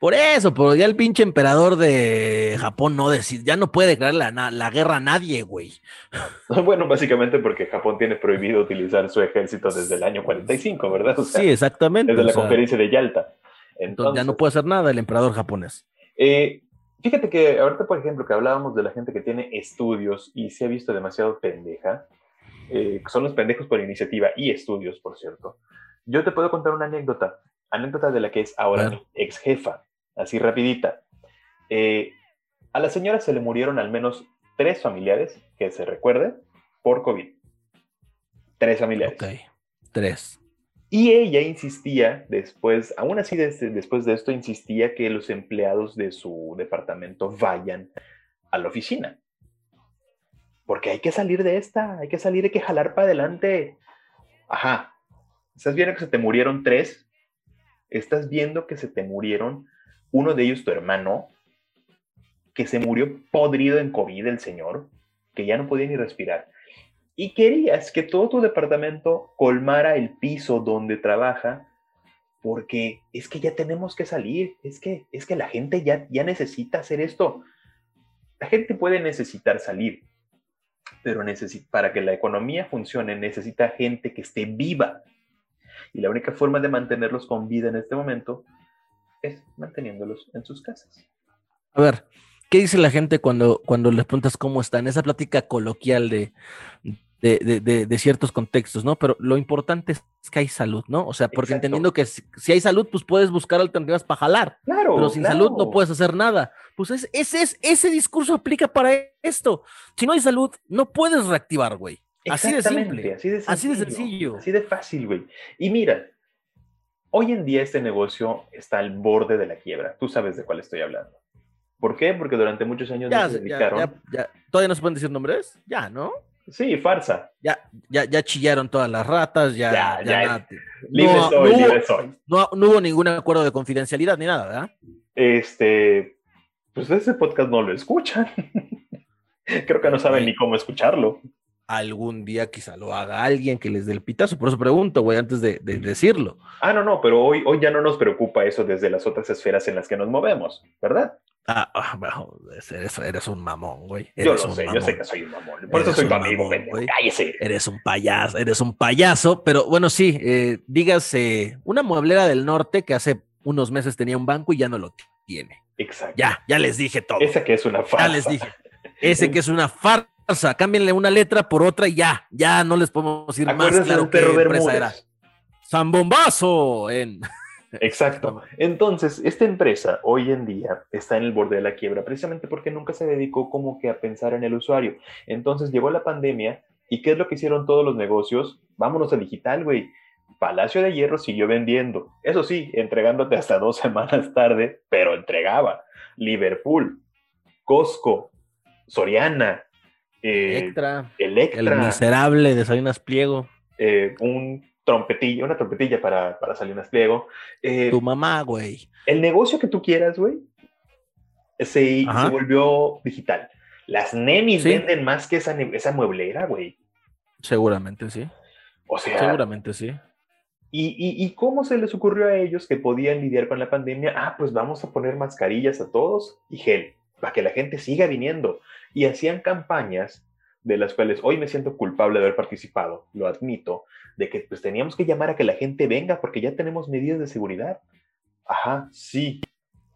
Por eso, pero ya el pinche emperador de Japón no decide, ya no puede declarar la, la guerra a nadie, güey. Bueno, básicamente porque Japón tiene prohibido utilizar su ejército desde el año 45, ¿verdad? sí, exactamente. Desde la conferencia de Yalta. Entonces, ya no puede hacer nada el emperador japonés. Eh, Fíjate que ahorita, por ejemplo, que hablábamos de la gente que tiene estudios y se ha visto demasiado pendeja, eh, son los pendejos por iniciativa y estudios, por cierto. Yo te puedo contar una anécdota, anécdota de la que es ahora mi ex jefa, así rapidita. Eh, a la señora se le murieron al menos tres familiares, que se recuerde, por COVID. Tres familiares. Ok, tres. Y ella insistía, después, aún así después de esto, insistía que los empleados de su departamento vayan a la oficina. Porque hay que salir de esta, hay que salir, hay que jalar para adelante. Ajá. ¿Estás viendo que se te murieron tres? ¿Estás viendo que se te murieron uno de ellos, tu hermano, que se murió podrido en COVID, el señor, que ya no podía ni respirar? Y querías que todo tu departamento colmara el piso donde trabaja porque es que ya tenemos que salir, es que, es que la gente ya, ya necesita hacer esto. La gente puede necesitar salir, pero para que la economía funcione necesita gente que esté viva. Y la única forma de mantenerlos con vida en este momento es manteniéndolos en sus casas. A ver, ¿qué dice la gente cuando, cuando les preguntas cómo están? Esa plática coloquial de, de, ciertos contextos, ¿no? Pero lo importante es que hay salud, ¿no? O sea, porque entendiendo que si, hay salud, pues puedes buscar alternativas para jalar. Claro. Pero sin salud no puedes hacer nada. Pues ese, es, ese discurso aplica para esto. Si no hay salud, no puedes reactivar, güey. Así de simple. Así de, así de sencillo. Así de fácil, güey. Y mira, hoy en día este negocio está al borde de la quiebra. Tú sabes de cuál estoy hablando. ¿Por qué? Porque durante muchos años ya, se dedicaron. ¿Todavía no se pueden decir nombres? Ya, ¿no? Sí, farsa. Ya, ya, ya chillaron todas las ratas, ya. Ya, ya. libre no, soy, libre soy. No, hubo ningún acuerdo de confidencialidad ni nada, ¿verdad? Este. Pues ese podcast no lo escuchan. Creo que no saben ni cómo escucharlo. Algún día quizá lo haga alguien que les dé el pitazo, por eso pregunto, güey, antes de, decirlo. Ah, no, no, pero hoy, hoy ya no nos preocupa eso desde las otras esferas en las que nos movemos, ¿verdad? Ah, ah bueno, eres, eres, un mamón, güey. yo lo sé, yo sé que soy un mamón. Por eso soy tu amigo, güey. Cállese. Eres un payaso, eres un payaso, pero bueno, sí, eh, dígase, una mueblera del norte que hace unos meses tenía un banco y ya no lo tiene. Exacto. Ya, ya les dije todo. Esa que es una farsa. Ya les dije. Ese que es una farsa. Cámbienle una letra por otra y ya, ya no les podemos decir más claro que empresa era. Zambombazo en. Exacto. Entonces, esta empresa hoy en día está en el borde de la quiebra precisamente porque nunca se dedicó como que a pensar en el usuario. Entonces llegó la pandemia y ¿qué es lo que hicieron todos los negocios? Vámonos a digital, güey. Palacio de Hierro siguió vendiendo. Eso sí, entregándote hasta dos semanas tarde, pero entregaba. Liverpool, Costco, Soriana, eh, Electra, el miserable de Salinas Pliego. Eh, un trompetilla, una trompetilla para, para Salinas Pliego. Eh, tu mamá, güey. El negocio que tú quieras, güey, se, volvió digital. Las nenis venden más que esa, esa mueblera, güey. Seguramente sí. O sea. Seguramente sí. Y, y, ¿Y cómo se les ocurrió a ellos que podían lidiar con la pandemia? Ah, pues vamos a poner mascarillas a todos y gel, para que la gente siga viniendo. Y hacían campañas de las cuales hoy me siento culpable de haber participado, lo admito, de que pues teníamos que llamar a que la gente venga porque ya tenemos medidas de seguridad. Ajá, sí,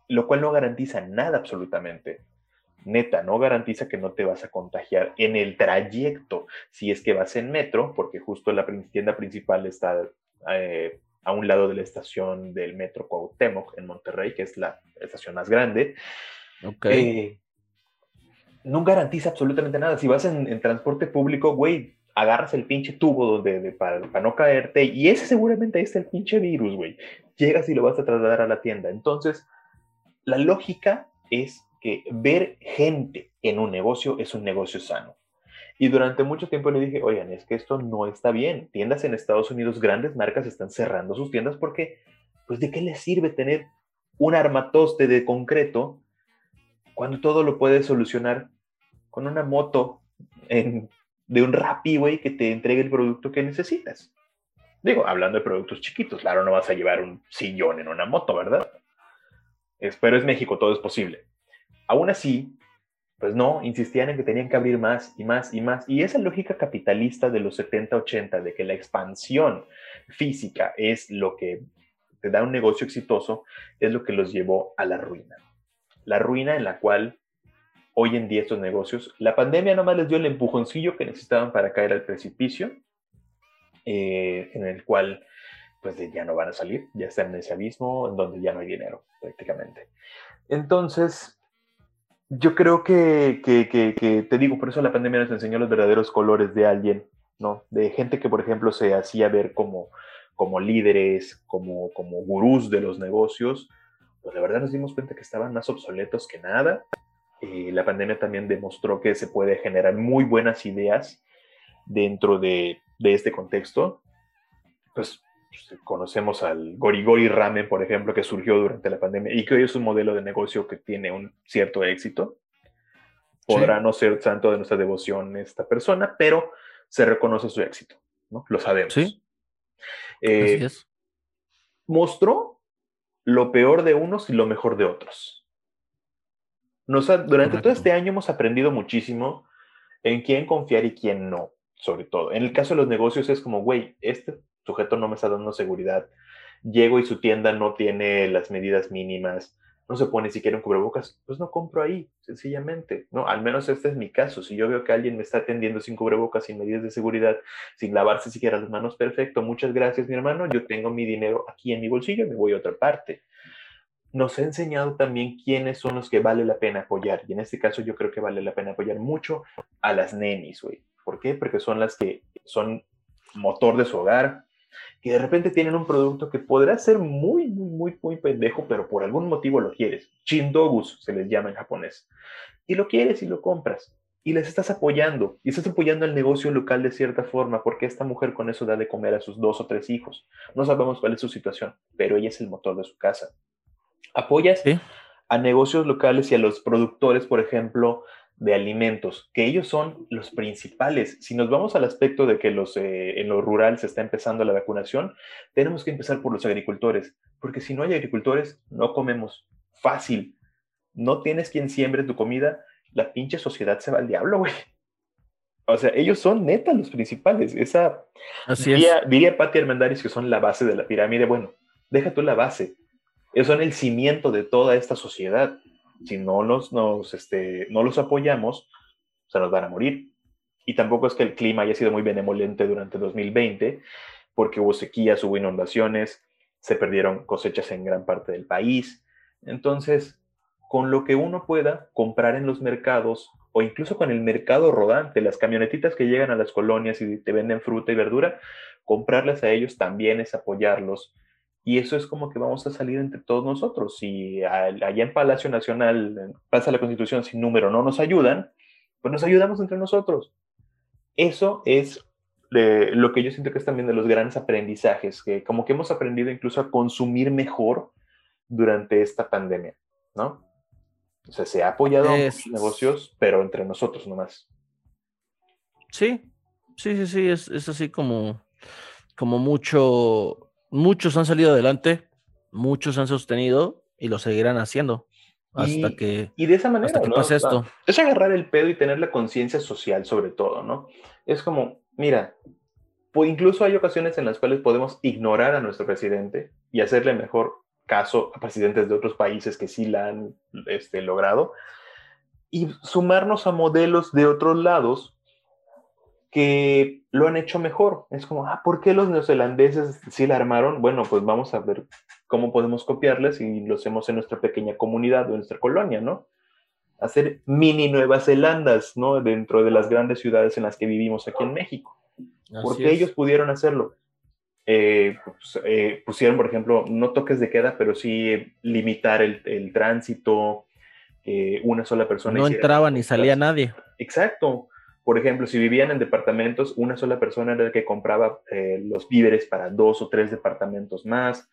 lo cual no garantiza nada absolutamente. Neta, no garantiza que no te vas a contagiar en el trayecto, si es que vas en metro, porque justo la tienda principal está eh, a un lado de la estación del metro Cuauhtémoc en Monterrey, que es la estación más grande. Okay. Eh, no garantiza absolutamente nada. Si vas en, transporte público, güey, agarras el pinche tubo donde, para, no caerte y ese seguramente ahí está el pinche virus, güey. Llegas y lo vas a trasladar a la tienda. Entonces, la lógica es que ver gente en un negocio es un negocio sano. Y durante mucho tiempo le dije, oigan, es que esto no está bien. Tiendas en Estados Unidos, grandes marcas están cerrando sus tiendas porque, pues, ¿de qué les sirve tener un armatoste de concreto cuando todo lo puedes solucionar con una moto de un Rappi, güey, que te entregue el producto que necesitas. Digo, hablando de productos chiquitos, claro, no vas a llevar un sillón en una moto, ¿verdad? pero es México, todo es posible. Aún así, pues no, insistían en que tenían que abrir más y más y más. Y esa lógica capitalista de los 70-80, de que la expansión física es lo que te da un negocio exitoso, es lo que los llevó a la ruina. La ruina en la cual hoy en día estos negocios. La pandemia nomás les dio el empujoncillo que necesitaban para caer al precipicio, eh, en el cual pues ya no van a salir, ya están en ese abismo en donde ya no hay dinero prácticamente. Entonces, yo creo que, que, te digo, por eso la pandemia nos enseñó los verdaderos colores de alguien, ¿no? De gente que, por ejemplo, se hacía ver como, como líderes, como, como gurús de los negocios, pues la verdad nos dimos cuenta que estaban más obsoletos que nada eh, la pandemia también demostró que se puede generar muy buenas ideas dentro de, este contexto. Pues, pues, conocemos al Gorigori Ramen, por ejemplo, que surgió durante la pandemia y que hoy es un modelo de negocio que tiene un cierto éxito. Podrá no ser santo de nuestra devoción esta persona, pero se reconoce su éxito, ¿no? Lo sabemos. Sí. Eh, mostró lo peor de unos y lo mejor de otros. Nos durante todo este año hemos aprendido muchísimo en quién confiar y quién no, sobre todo. En el caso de los negocios es como, güey, este sujeto no me está dando seguridad. Llego y su tienda no tiene las medidas mínimas no se pone siquiera un cubrebocas, pues no compro ahí, sencillamente, ¿no? Al menos este es mi caso. Si yo veo que alguien me está atendiendo sin cubrebocas, sin medidas de seguridad, sin lavarse siquiera las manos, perfecto, muchas gracias, mi hermano, yo tengo mi dinero aquí en mi bolsillo y me voy a otra parte. Nos ha enseñado también quiénes son los que vale la pena apoyar, y en este caso yo creo que vale la pena apoyar mucho a las nenis, güey. ¿Por qué? Porque son las que son motor de su hogar, que de repente tienen un producto que podrá ser muy, muy, muy, muy pendejo, pero por algún motivo lo quieres. Chindogus se les llama en japonés. Y lo quieres y lo compras. Y les estás apoyando. Y estás apoyando al negocio local de cierta forma, porque esta mujer con eso da de comer a sus dos o tres hijos. No sabemos cuál es su situación, pero ella es el motor de su casa. Apoyas a negocios locales y a los productores, por ejemplo, de alimentos, que ellos son los principales. Si nos vamos al aspecto de que los, eh, en lo rural se está empezando la vacunación, tenemos que empezar por los agricultores, porque si no hay agricultores, no comemos fácil. No tienes quien siembre tu comida, la pinche sociedad se va al diablo, güey. O sea, ellos son neta los principales. Esa, Así diría, es. diría Patti Armendáriz que son la base de la pirámide. Bueno, deja tú la base. Ellos son el cimiento de toda esta sociedad si no los, nos, este, no los apoyamos, se nos van a morir. Y tampoco es que el clima haya sido muy benevolente durante 2020, porque hubo sequías, hubo inundaciones, se perdieron cosechas en gran parte del país. Entonces, con lo que uno pueda comprar en los mercados o incluso con el mercado rodante, las camionetitas que llegan a las colonias y te venden fruta y verdura, comprarlas a ellos también es apoyarlos y eso es como que vamos a salir entre todos nosotros. Si allá en Palacio Nacional pasa la Constitución sin número no nos ayudan, pues nos ayudamos entre nosotros. Eso es lo que yo siento que es también de los grandes aprendizajes, que como que hemos aprendido incluso a consumir mejor durante esta pandemia, ¿no? O sea, se ha apoyado a los negocios, pero entre nosotros nomás. Sí, sí, sí, sí, es, es así como, como mucho muchos han salido adelante, muchos han sostenido y lo seguirán haciendo hasta que y de esa manera hasta que pase esto. Es agarrar el pedo y tener la conciencia social sobre todo, ¿no? Es como, mira, pues incluso hay ocasiones en las cuales podemos ignorar a nuestro presidente y hacerle mejor caso a presidentes de otros países que sí la han este, logrado y sumarnos a modelos de otros lados que lo han hecho mejor. Es como, ah, ¿por qué los neozelandeses sí la armaron? Bueno, pues vamos a ver cómo podemos copiarles y lo hacemos en nuestra pequeña comunidad o en nuestra colonia, ¿no? Hacer mini Nueva Zelandas, ¿no? Dentro de las grandes ciudades en las que vivimos aquí en México. porque ellos pudieron hacerlo? Eh, pues, eh, pusieron, por ejemplo, no toques de queda, pero sí limitar el, el tránsito, una sola persona. No entraba ni salía nadie. Exacto por ejemplo, si vivían en departamentos, una sola persona era la que compraba eh, los víveres para dos o tres departamentos más,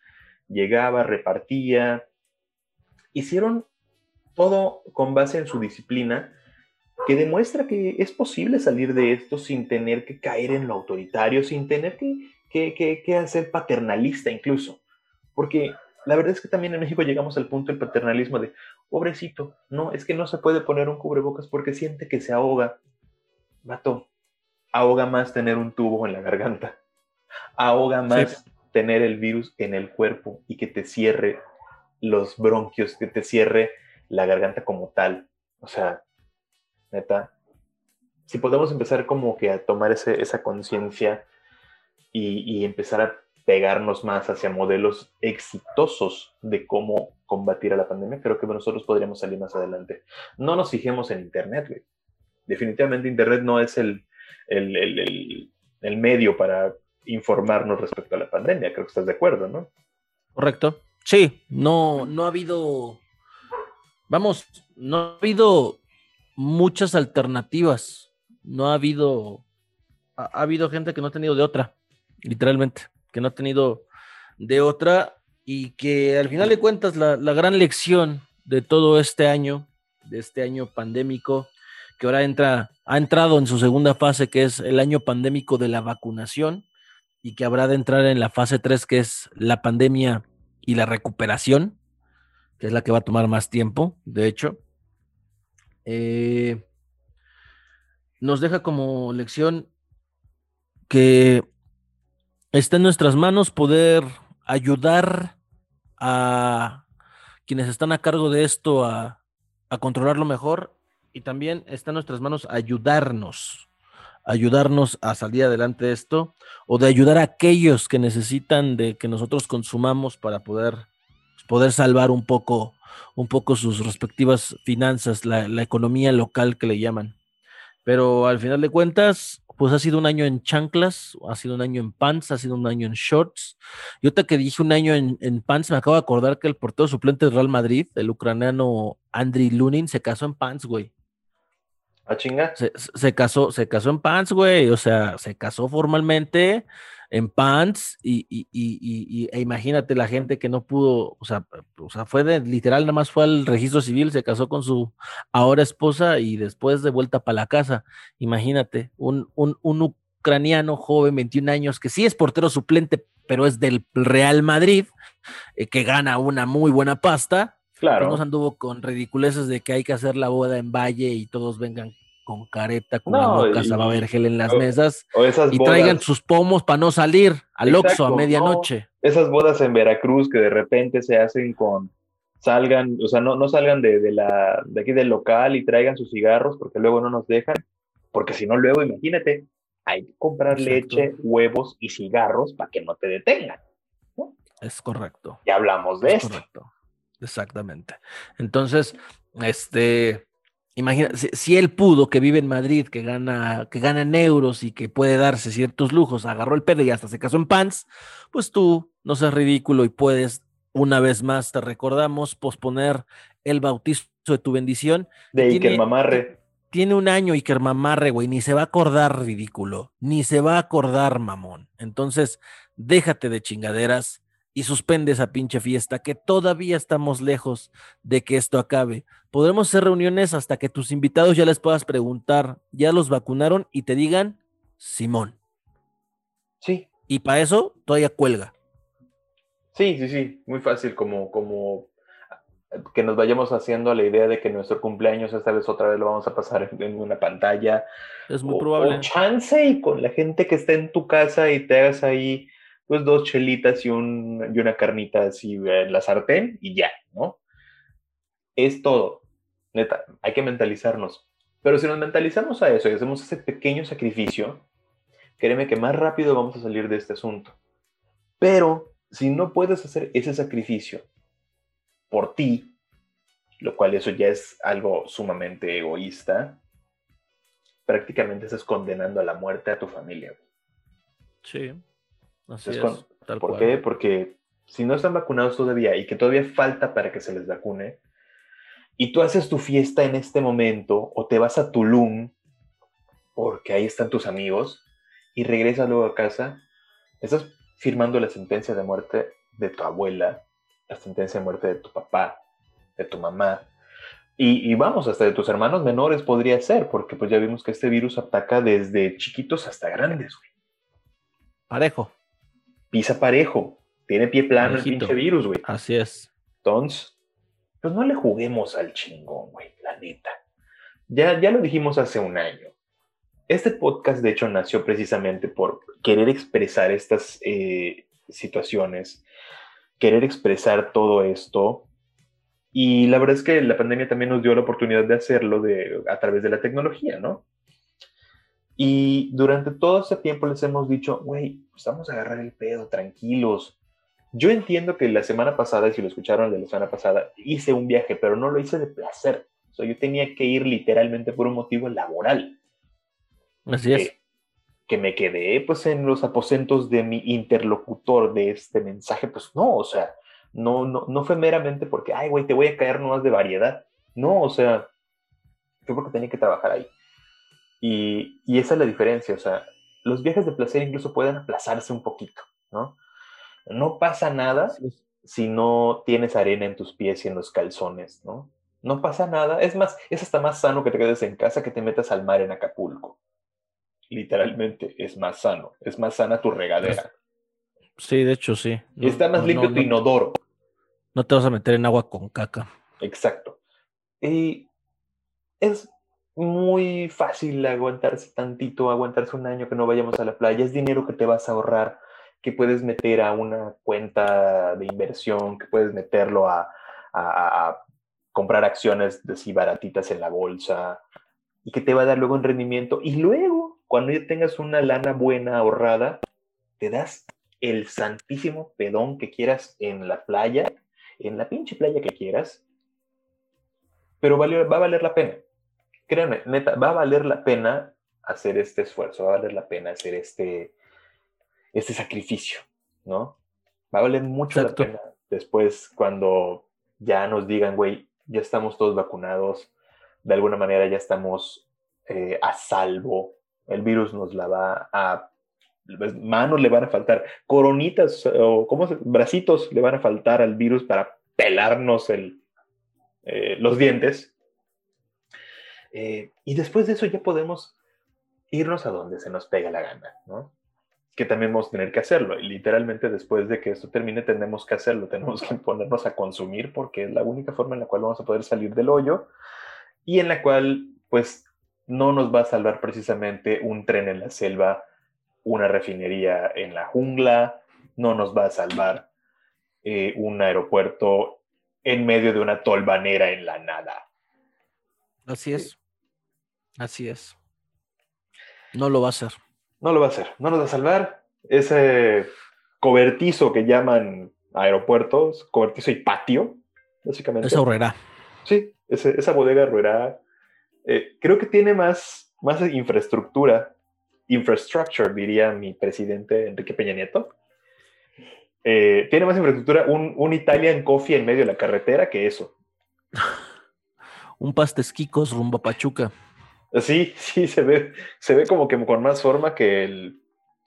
llegaba, repartía. Hicieron todo con base en su disciplina, que demuestra que es posible salir de esto sin tener que caer en lo autoritario, sin tener que, que, que, hacer paternalista incluso. Porque la verdad es que también en México llegamos al punto del paternalismo de, pobrecito, no, es que no se puede poner un cubrebocas porque siente que se ahoga vato, ahoga más tener un tubo en la garganta, ahoga más tener el virus en el cuerpo y que te cierre los bronquios, que te cierre la garganta como tal. O sea, neta, si podemos empezar como que a tomar esa conciencia y, y empezar a pegarnos más hacia modelos exitosos de cómo combatir a la pandemia, creo que nosotros podríamos salir más adelante. No nos fijemos en Internet, güey definitivamente Internet no es el, el, medio para informarnos respecto a la pandemia. Creo que estás de acuerdo, ¿no? Correcto. Sí, no, no ha habido, vamos, no ha habido muchas alternativas. No ha habido, ha, habido gente que no ha tenido de otra, literalmente, que no ha tenido de otra y que al final de cuentas la, la gran lección de todo este año, de este año pandémico, que ahora entra, ha entrado en su segunda fase, que es el año pandémico de la vacunación. y que habrá de entrar en la fase 3, que es la pandemia y la recuperación, que es la que va a tomar más tiempo, de hecho. Eh, nos deja como lección que está en nuestras manos poder ayudar a quienes están a cargo de esto a, a controlarlo mejor y también está en nuestras manos ayudarnos, ayudarnos a salir adelante de esto o de ayudar a aquellos que necesitan de que nosotros consumamos para poder, poder salvar un poco, un poco sus respectivas finanzas, la, la economía local que le llaman. Pero al final de cuentas, pues ha sido un año en chanclas, ha sido un año en pants, ha sido un año en shorts. Y otra que dije un año en, en pants, me acabo de acordar que el portero suplente del Real Madrid, el ucraniano Andriy Lunin, se casó en pants, güey. ¿A ah, chinga? Se, se, casó, se casó en pants, güey. O sea, se casó formalmente en pants y, y, y, e imagínate la gente que no pudo, o sea, o sea, fue de literal, nada más fue al registro civil, se casó con su ahora esposa y después de vuelta para la casa. Imagínate, un, un, un ucraniano joven, 21 años, que sí es portero suplente, pero es del Real Madrid, eh, que gana una muy buena pasta. Claro. nos anduvo con ridiculeces de que hay que hacer la boda en Valle y todos vengan con careta, con no, boca vergel en las mesas y traigan sus pomos para no salir al Oxxo a medianoche. esas bodas en Veracruz que de repente se hacen con salgan, o sea, no, no salgan de, de, la, de aquí del local y traigan sus cigarros porque luego no nos dejan, porque si no luego imagínate, hay que comprar leche, huevos y cigarros para que no te detengan. Es correcto. Ya hablamos de es Correcto. Exactamente. Entonces, este, Imagina, si, él pudo, que vive en Madrid, que gana, que gana en euros y que puede darse ciertos lujos, agarró el pedo y hasta se casó en pants, pues tú no seas ridículo y puedes, una vez más, te recordamos, posponer el bautizo de tu bendición. De Iker Mamarre. Tiene un año Iker Mamarre, güey, ni se va a acordar ridículo, ni se va a acordar mamón. Entonces, déjate de chingaderas y suspende esa pinche fiesta, que todavía estamos lejos de que esto acabe. Podremos hacer reuniones hasta que tus invitados ya les puedas preguntar, ¿ya los vacunaron? Y te digan, Simón. Sí. Y para eso todavía cuelga. Sí, sí, sí, muy fácil, como, como que nos vayamos haciendo a la idea de que nuestro cumpleaños esta vez otra vez lo vamos a pasar en, una pantalla. Es muy probable. chance y con la gente que esté en tu casa y te hagas ahí pues dos chelitas y, un, y una carnita así en la sartén y ya, ¿no? Es todo. Neta, hay que mentalizarnos. Pero si nos mentalizamos a eso y hacemos ese pequeño sacrificio, créeme que más rápido vamos a salir de este asunto. Pero si no puedes hacer ese sacrificio por ti, lo cual eso ya es algo sumamente egoísta, prácticamente estás condenando a la muerte a tu familia. Sí. ¿Por qué? Porque si no están vacunados todavía y que todavía falta para que se les vacune, y tú haces tu fiesta en este momento o te vas a Tulum, porque ahí están tus amigos, y regresas luego a casa, estás firmando la sentencia de muerte de tu abuela, la sentencia de muerte de tu papá, de tu mamá, y, vamos, hasta de tus hermanos menores podría ser, porque pues ya vimos que este virus ataca desde chiquitos hasta grandes, güey. Parejo pisa parejo, tiene pie plano el pinche virus, güey. Así es. Entonces, pues no le juguemos al chingón, güey, la neta. Ya, ya lo dijimos hace un año. Este podcast, de hecho, nació precisamente por querer expresar estas eh, situaciones, querer expresar todo esto. Y la verdad es que la pandemia también nos dio la oportunidad de hacerlo de, a través de la tecnología, ¿no? Y durante todo ese tiempo les hemos dicho, güey, pues vamos a agarrar el pedo, tranquilos. Yo entiendo que la semana pasada, y si lo escucharon de la semana pasada, hice un viaje, pero no lo hice de placer. O sea, yo tenía que ir literalmente por un motivo laboral. Así es. Que, me quedé pues en los aposentos de mi interlocutor de este mensaje, pues no, o sea, no, no, no fue meramente porque, ay, güey, te voy a caer nomás de variedad. No, o sea, fue porque tenía que trabajar ahí. Y, esa es la diferencia, o sea, los viajes de placer incluso pueden aplazarse un poquito, ¿no? No pasa nada si no tienes arena en tus pies y en los calzones, ¿no? No pasa nada. Es más, es hasta más sano que te quedes en casa que te metas al mar en Acapulco. literalmente, es más sano. Es más sana tu regadera. Sí, de hecho, sí. Está más limpio tu inodoro. No te vas a meter en agua con caca. Exacto. Y es muy fácil aguantarse tantito, aguantarse un año que no vayamos a la playa. Es dinero que te vas a ahorrar, que puedes meter a una cuenta de inversión, que puedes meterlo a, comprar acciones de baratitas en la bolsa y que te va a dar luego un rendimiento. Y luego, cuando ya tengas una lana buena ahorrada, te das el santísimo pedón que quieras en la playa, en la pinche playa que quieras, pero va a valer la pena. Créanme, neta, va a valer la pena hacer este esfuerzo, va a valer la pena hacer este, este sacrificio, ¿no? Va a valer mucho la pena después cuando ya nos digan, güey, ya estamos todos vacunados, de alguna manera ya estamos eh, a salvo, el virus nos la va a manos le van a faltar, coronitas o ¿cómo se? bracitos le van a faltar al virus para pelarnos el, eh, los dientes. Eh, y después de eso ya podemos irnos a donde se nos pega la gana, ¿no? Que también vamos a tener que hacerlo. Literalmente después de que esto termine tenemos que hacerlo, tenemos que ponernos a consumir porque es la única forma en la cual vamos a poder salir del hoyo y en la cual pues no nos va a salvar precisamente un tren en la selva, una refinería en la jungla, no nos va a salvar eh, un aeropuerto en medio de una tolvanera en la nada. Así es. Así es. No lo va a hacer. No lo va a hacer. No nos va a salvar. Ese cobertizo que llaman aeropuertos, cobertizo y patio, básicamente. Esa horrera. Sí, esa bodega horrera. Eh, creo que tiene más, más infraestructura, infrastructure, diría mi presidente Enrique Peña Nieto, eh, tiene más infraestructura un, un Italian Coffee en medio de la carretera que eso. un pastesquicos rumbo a Pachuca. Sí, sí, se ve, se ve como que con más forma que el,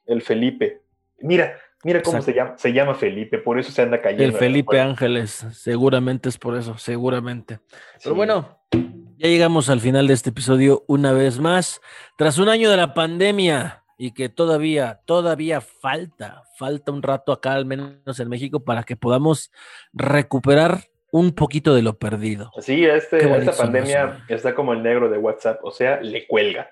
el Felipe. Mira, mira cómo se llama, se llama Felipe, por eso se anda cayendo. El Felipe Ángeles, seguramente es por eso, seguramente. Pero bueno, ya llegamos al final de este episodio una vez más. Tras un año de la pandemia, y que todavía, todavía falta, falta un rato acá, al menos en México, para que podamos recuperar un poquito de lo perdido. Sí, este, esta pandemia está como el negro de WhatsApp, o sea, le cuelga.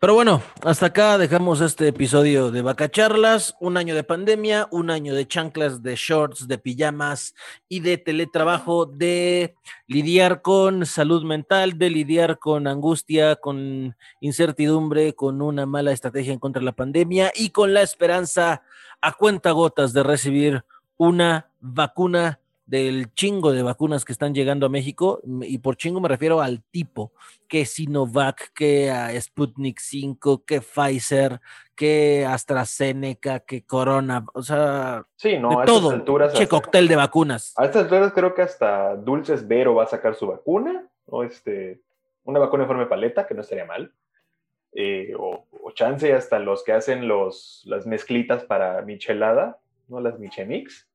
Pero bueno, hasta acá dejamos este episodio de Vacacharlas, un año de pandemia, un año de chanclas, de shorts, de pijamas y de teletrabajo, de lidiar con salud mental, de lidiar con angustia, con incertidumbre, con una mala estrategia en contra de la pandemia y con la esperanza a cuenta gotas de recibir una vacuna del chingo de vacunas que están llegando a México, y por chingo me refiero al tipo, que Sinovac, que Sputnik 5, que Pfizer, que AstraZeneca, que Corona, o sea, sí, no, a todo, alturas, che cóctel de vacunas. A estas alturas creo que hasta Dulces Vero va a sacar su vacuna, o este, una vacuna en forma de paleta, que no estaría mal. Eh, o, o, chance hasta los que hacen los, las mezclitas para michelada, ¿no? Las Michemix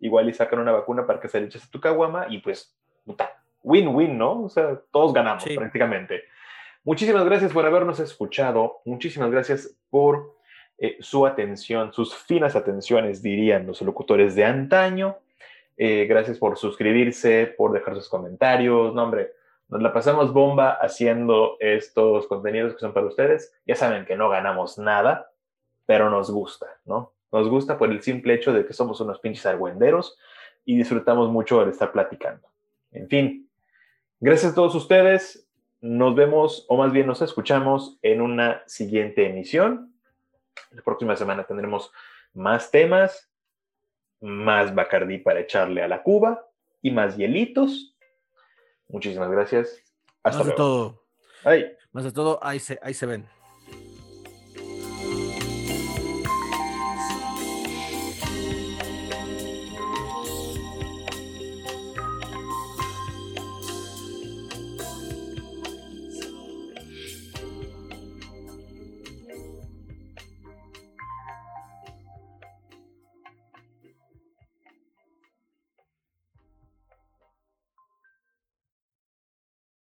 igual y sacan una vacuna para que se le eches a tu caguama y pues, win-win, ¿no? O sea, todos ganamos prácticamente. Muchísimas gracias por habernos escuchado, muchísimas gracias por eh, su atención, sus finas atenciones, dirían los locutores de antaño. Eh, gracias por suscribirse, por dejar sus comentarios. No, hombre, nos la pasamos bomba haciendo estos contenidos que son para ustedes. Ya saben que no ganamos nada, pero nos gusta, ¿no? Nos gusta por el simple hecho de que somos unos pinches argüenderos y disfrutamos mucho de estar platicando. En fin, gracias a todos ustedes. Nos vemos, o más bien nos escuchamos en una siguiente emisión. La próxima semana tendremos más temas, más Bacardí para echarle a la cuba y más hielitos. Muchísimas gracias. Hasta más luego. de todo. Más de todo, ahí se, ahí se ven.